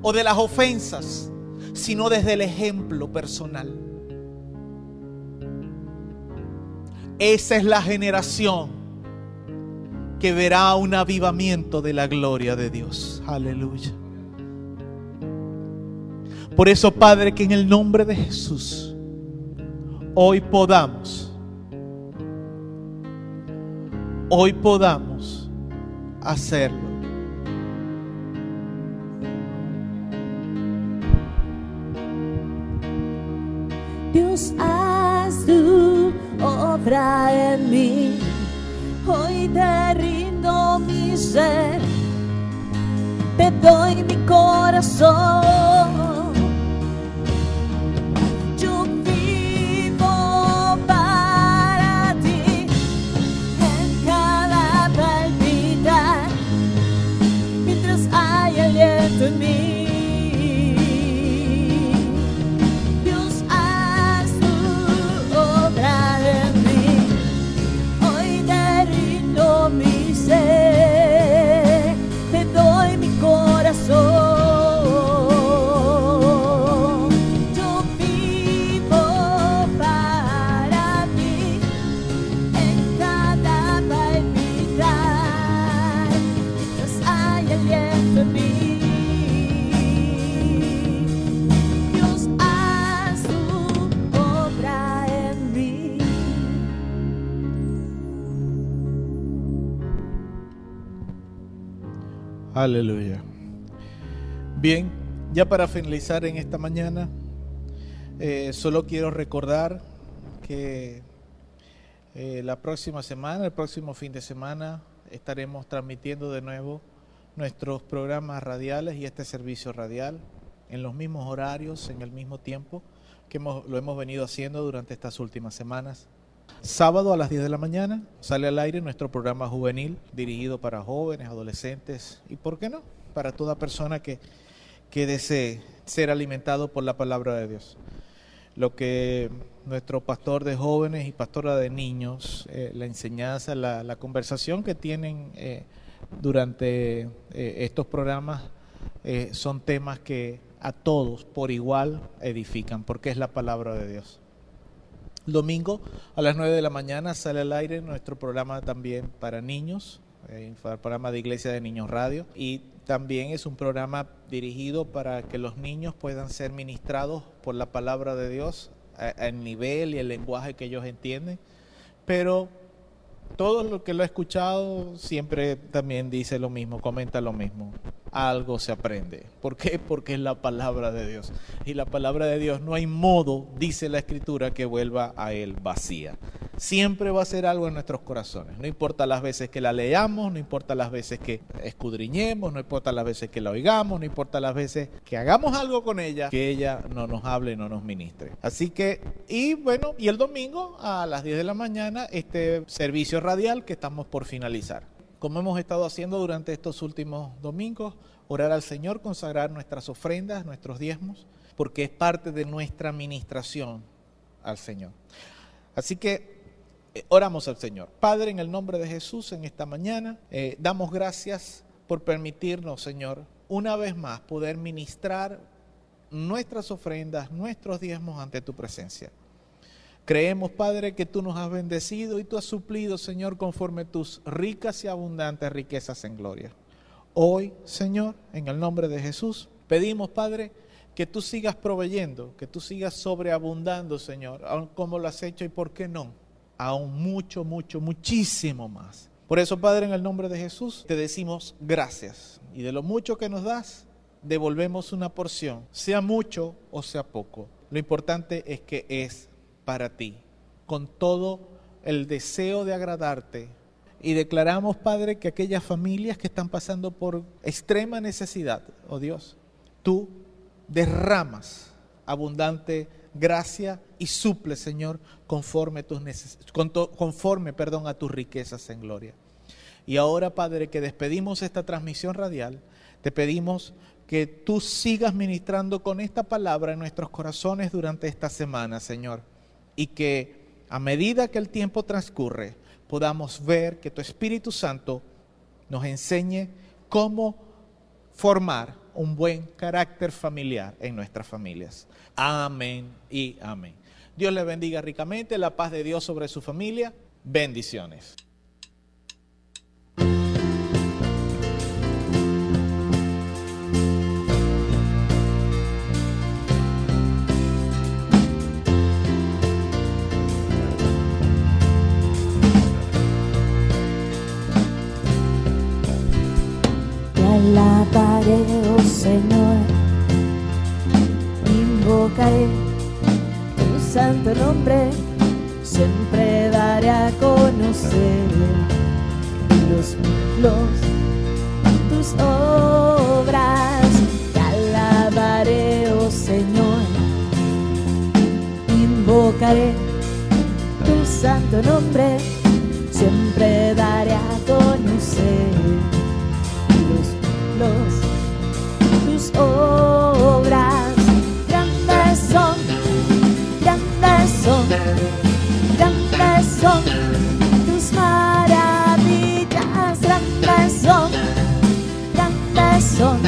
o de las ofensas, sino desde el ejemplo personal. Esa es la generación que verá un avivamiento de la gloria de Dios. Aleluya. Por eso, Padre, que en el nombre de Jesús, hoy podamos, hoy podamos hacerlo. Dios, haz tu obra en mí. Hoy te rindo mi ser, te doy mi corazón. Aleluya. Bien, ya para finalizar en esta mañana, eh, solo quiero recordar que eh, la próxima semana, el próximo fin de semana, estaremos transmitiendo de nuevo nuestros programas radiales y este servicio radial en los mismos horarios, en el mismo tiempo que lo hemos venido haciendo durante estas últimas semanas. Sábado a las 10 de la mañana sale al aire nuestro programa juvenil dirigido para jóvenes, adolescentes y, ¿por qué no?, para toda persona que, que desee ser alimentado por la palabra de Dios. Lo que nuestro pastor de jóvenes y pastora de niños, eh, la enseñanza, la, conversación que tienen eh, durante eh, estos programas son temas que a todos por igual edifican, porque es la palabra de Dios. Domingo a las 9 de la mañana sale al aire nuestro programa también para niños, eh, el programa de Iglesia de Niños Radio, y también es un programa dirigido para que los niños puedan ser ministrados por la palabra de Dios al nivel y el lenguaje que ellos entienden, pero todo lo que lo he escuchado siempre también dice lo mismo, comenta lo mismo. Algo se aprende. ¿Por qué? Porque es la palabra de Dios. Y la palabra de Dios no hay modo, dice la escritura, que vuelva a él vacía. Siempre va a ser algo en nuestros corazones. No importa las veces que la leamos, no importa las veces que escudriñemos, no importa las veces que la oigamos, no importa las veces que hagamos algo con ella, que ella no nos hable, no nos ministre. Así que, y bueno, y el domingo a las 10 de la mañana, este servicio radial que estamos por finalizar. Como hemos estado haciendo durante estos últimos domingos, orar al Señor, consagrar nuestras ofrendas, nuestros diezmos, porque es parte de nuestra administración al Señor. Así que eh, oramos al Señor. Padre, en el nombre de Jesús, en esta mañana, eh, damos gracias por permitirnos, Señor, una vez más poder ministrar nuestras ofrendas, nuestros diezmos ante tu presencia. Creemos, Padre, que tú nos has bendecido y tú has suplido, Señor, conforme tus ricas y abundantes riquezas en gloria. Hoy, Señor, en el nombre de Jesús, pedimos, Padre, que tú sigas proveyendo, que tú sigas sobreabundando, Señor, aun como lo has hecho y por qué no, aún mucho, mucho, muchísimo más. Por eso, Padre, en el nombre de Jesús, te decimos gracias. Y de lo mucho que nos das, devolvemos una porción, sea mucho o sea poco. Lo importante es que es para ti, con todo el deseo de agradarte. Y declaramos, Padre, que aquellas familias que están pasando por extrema necesidad, oh Dios, tú derramas abundante gracia y suple, Señor, conforme, tus conforme perdón, a tus riquezas en gloria. Y ahora, Padre, que despedimos esta transmisión radial, te pedimos que tú sigas ministrando con esta palabra en nuestros corazones durante esta semana, Señor. Y que a medida que el tiempo transcurre, podamos ver que tu Espíritu Santo nos enseñe cómo formar un buen carácter familiar en nuestras familias. Amén y amén. Dios le bendiga ricamente, la paz de Dios sobre su familia. Bendiciones. Oh Señor, invocaré tu santo nombre, siempre daré a conocer los, los tus obras. Te alabaré, oh Señor, invocaré tu santo nombre, siempre daré a conocer los, los, obras. Grandes son, grandes son, grandes son tus maravillas. Grandes son, grandes son,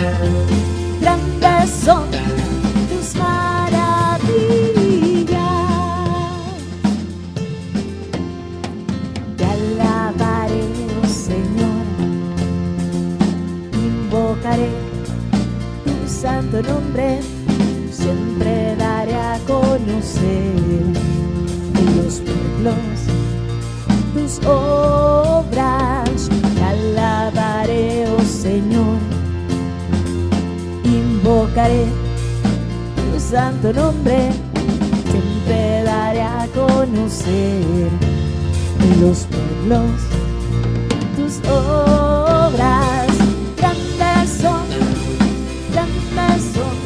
santo nombre, siempre daré a conocer los pueblos tus obras. Alabaré, oh Señor, invocaré tu santo nombre, siempre daré a conocer los pueblos tus obras. Grandes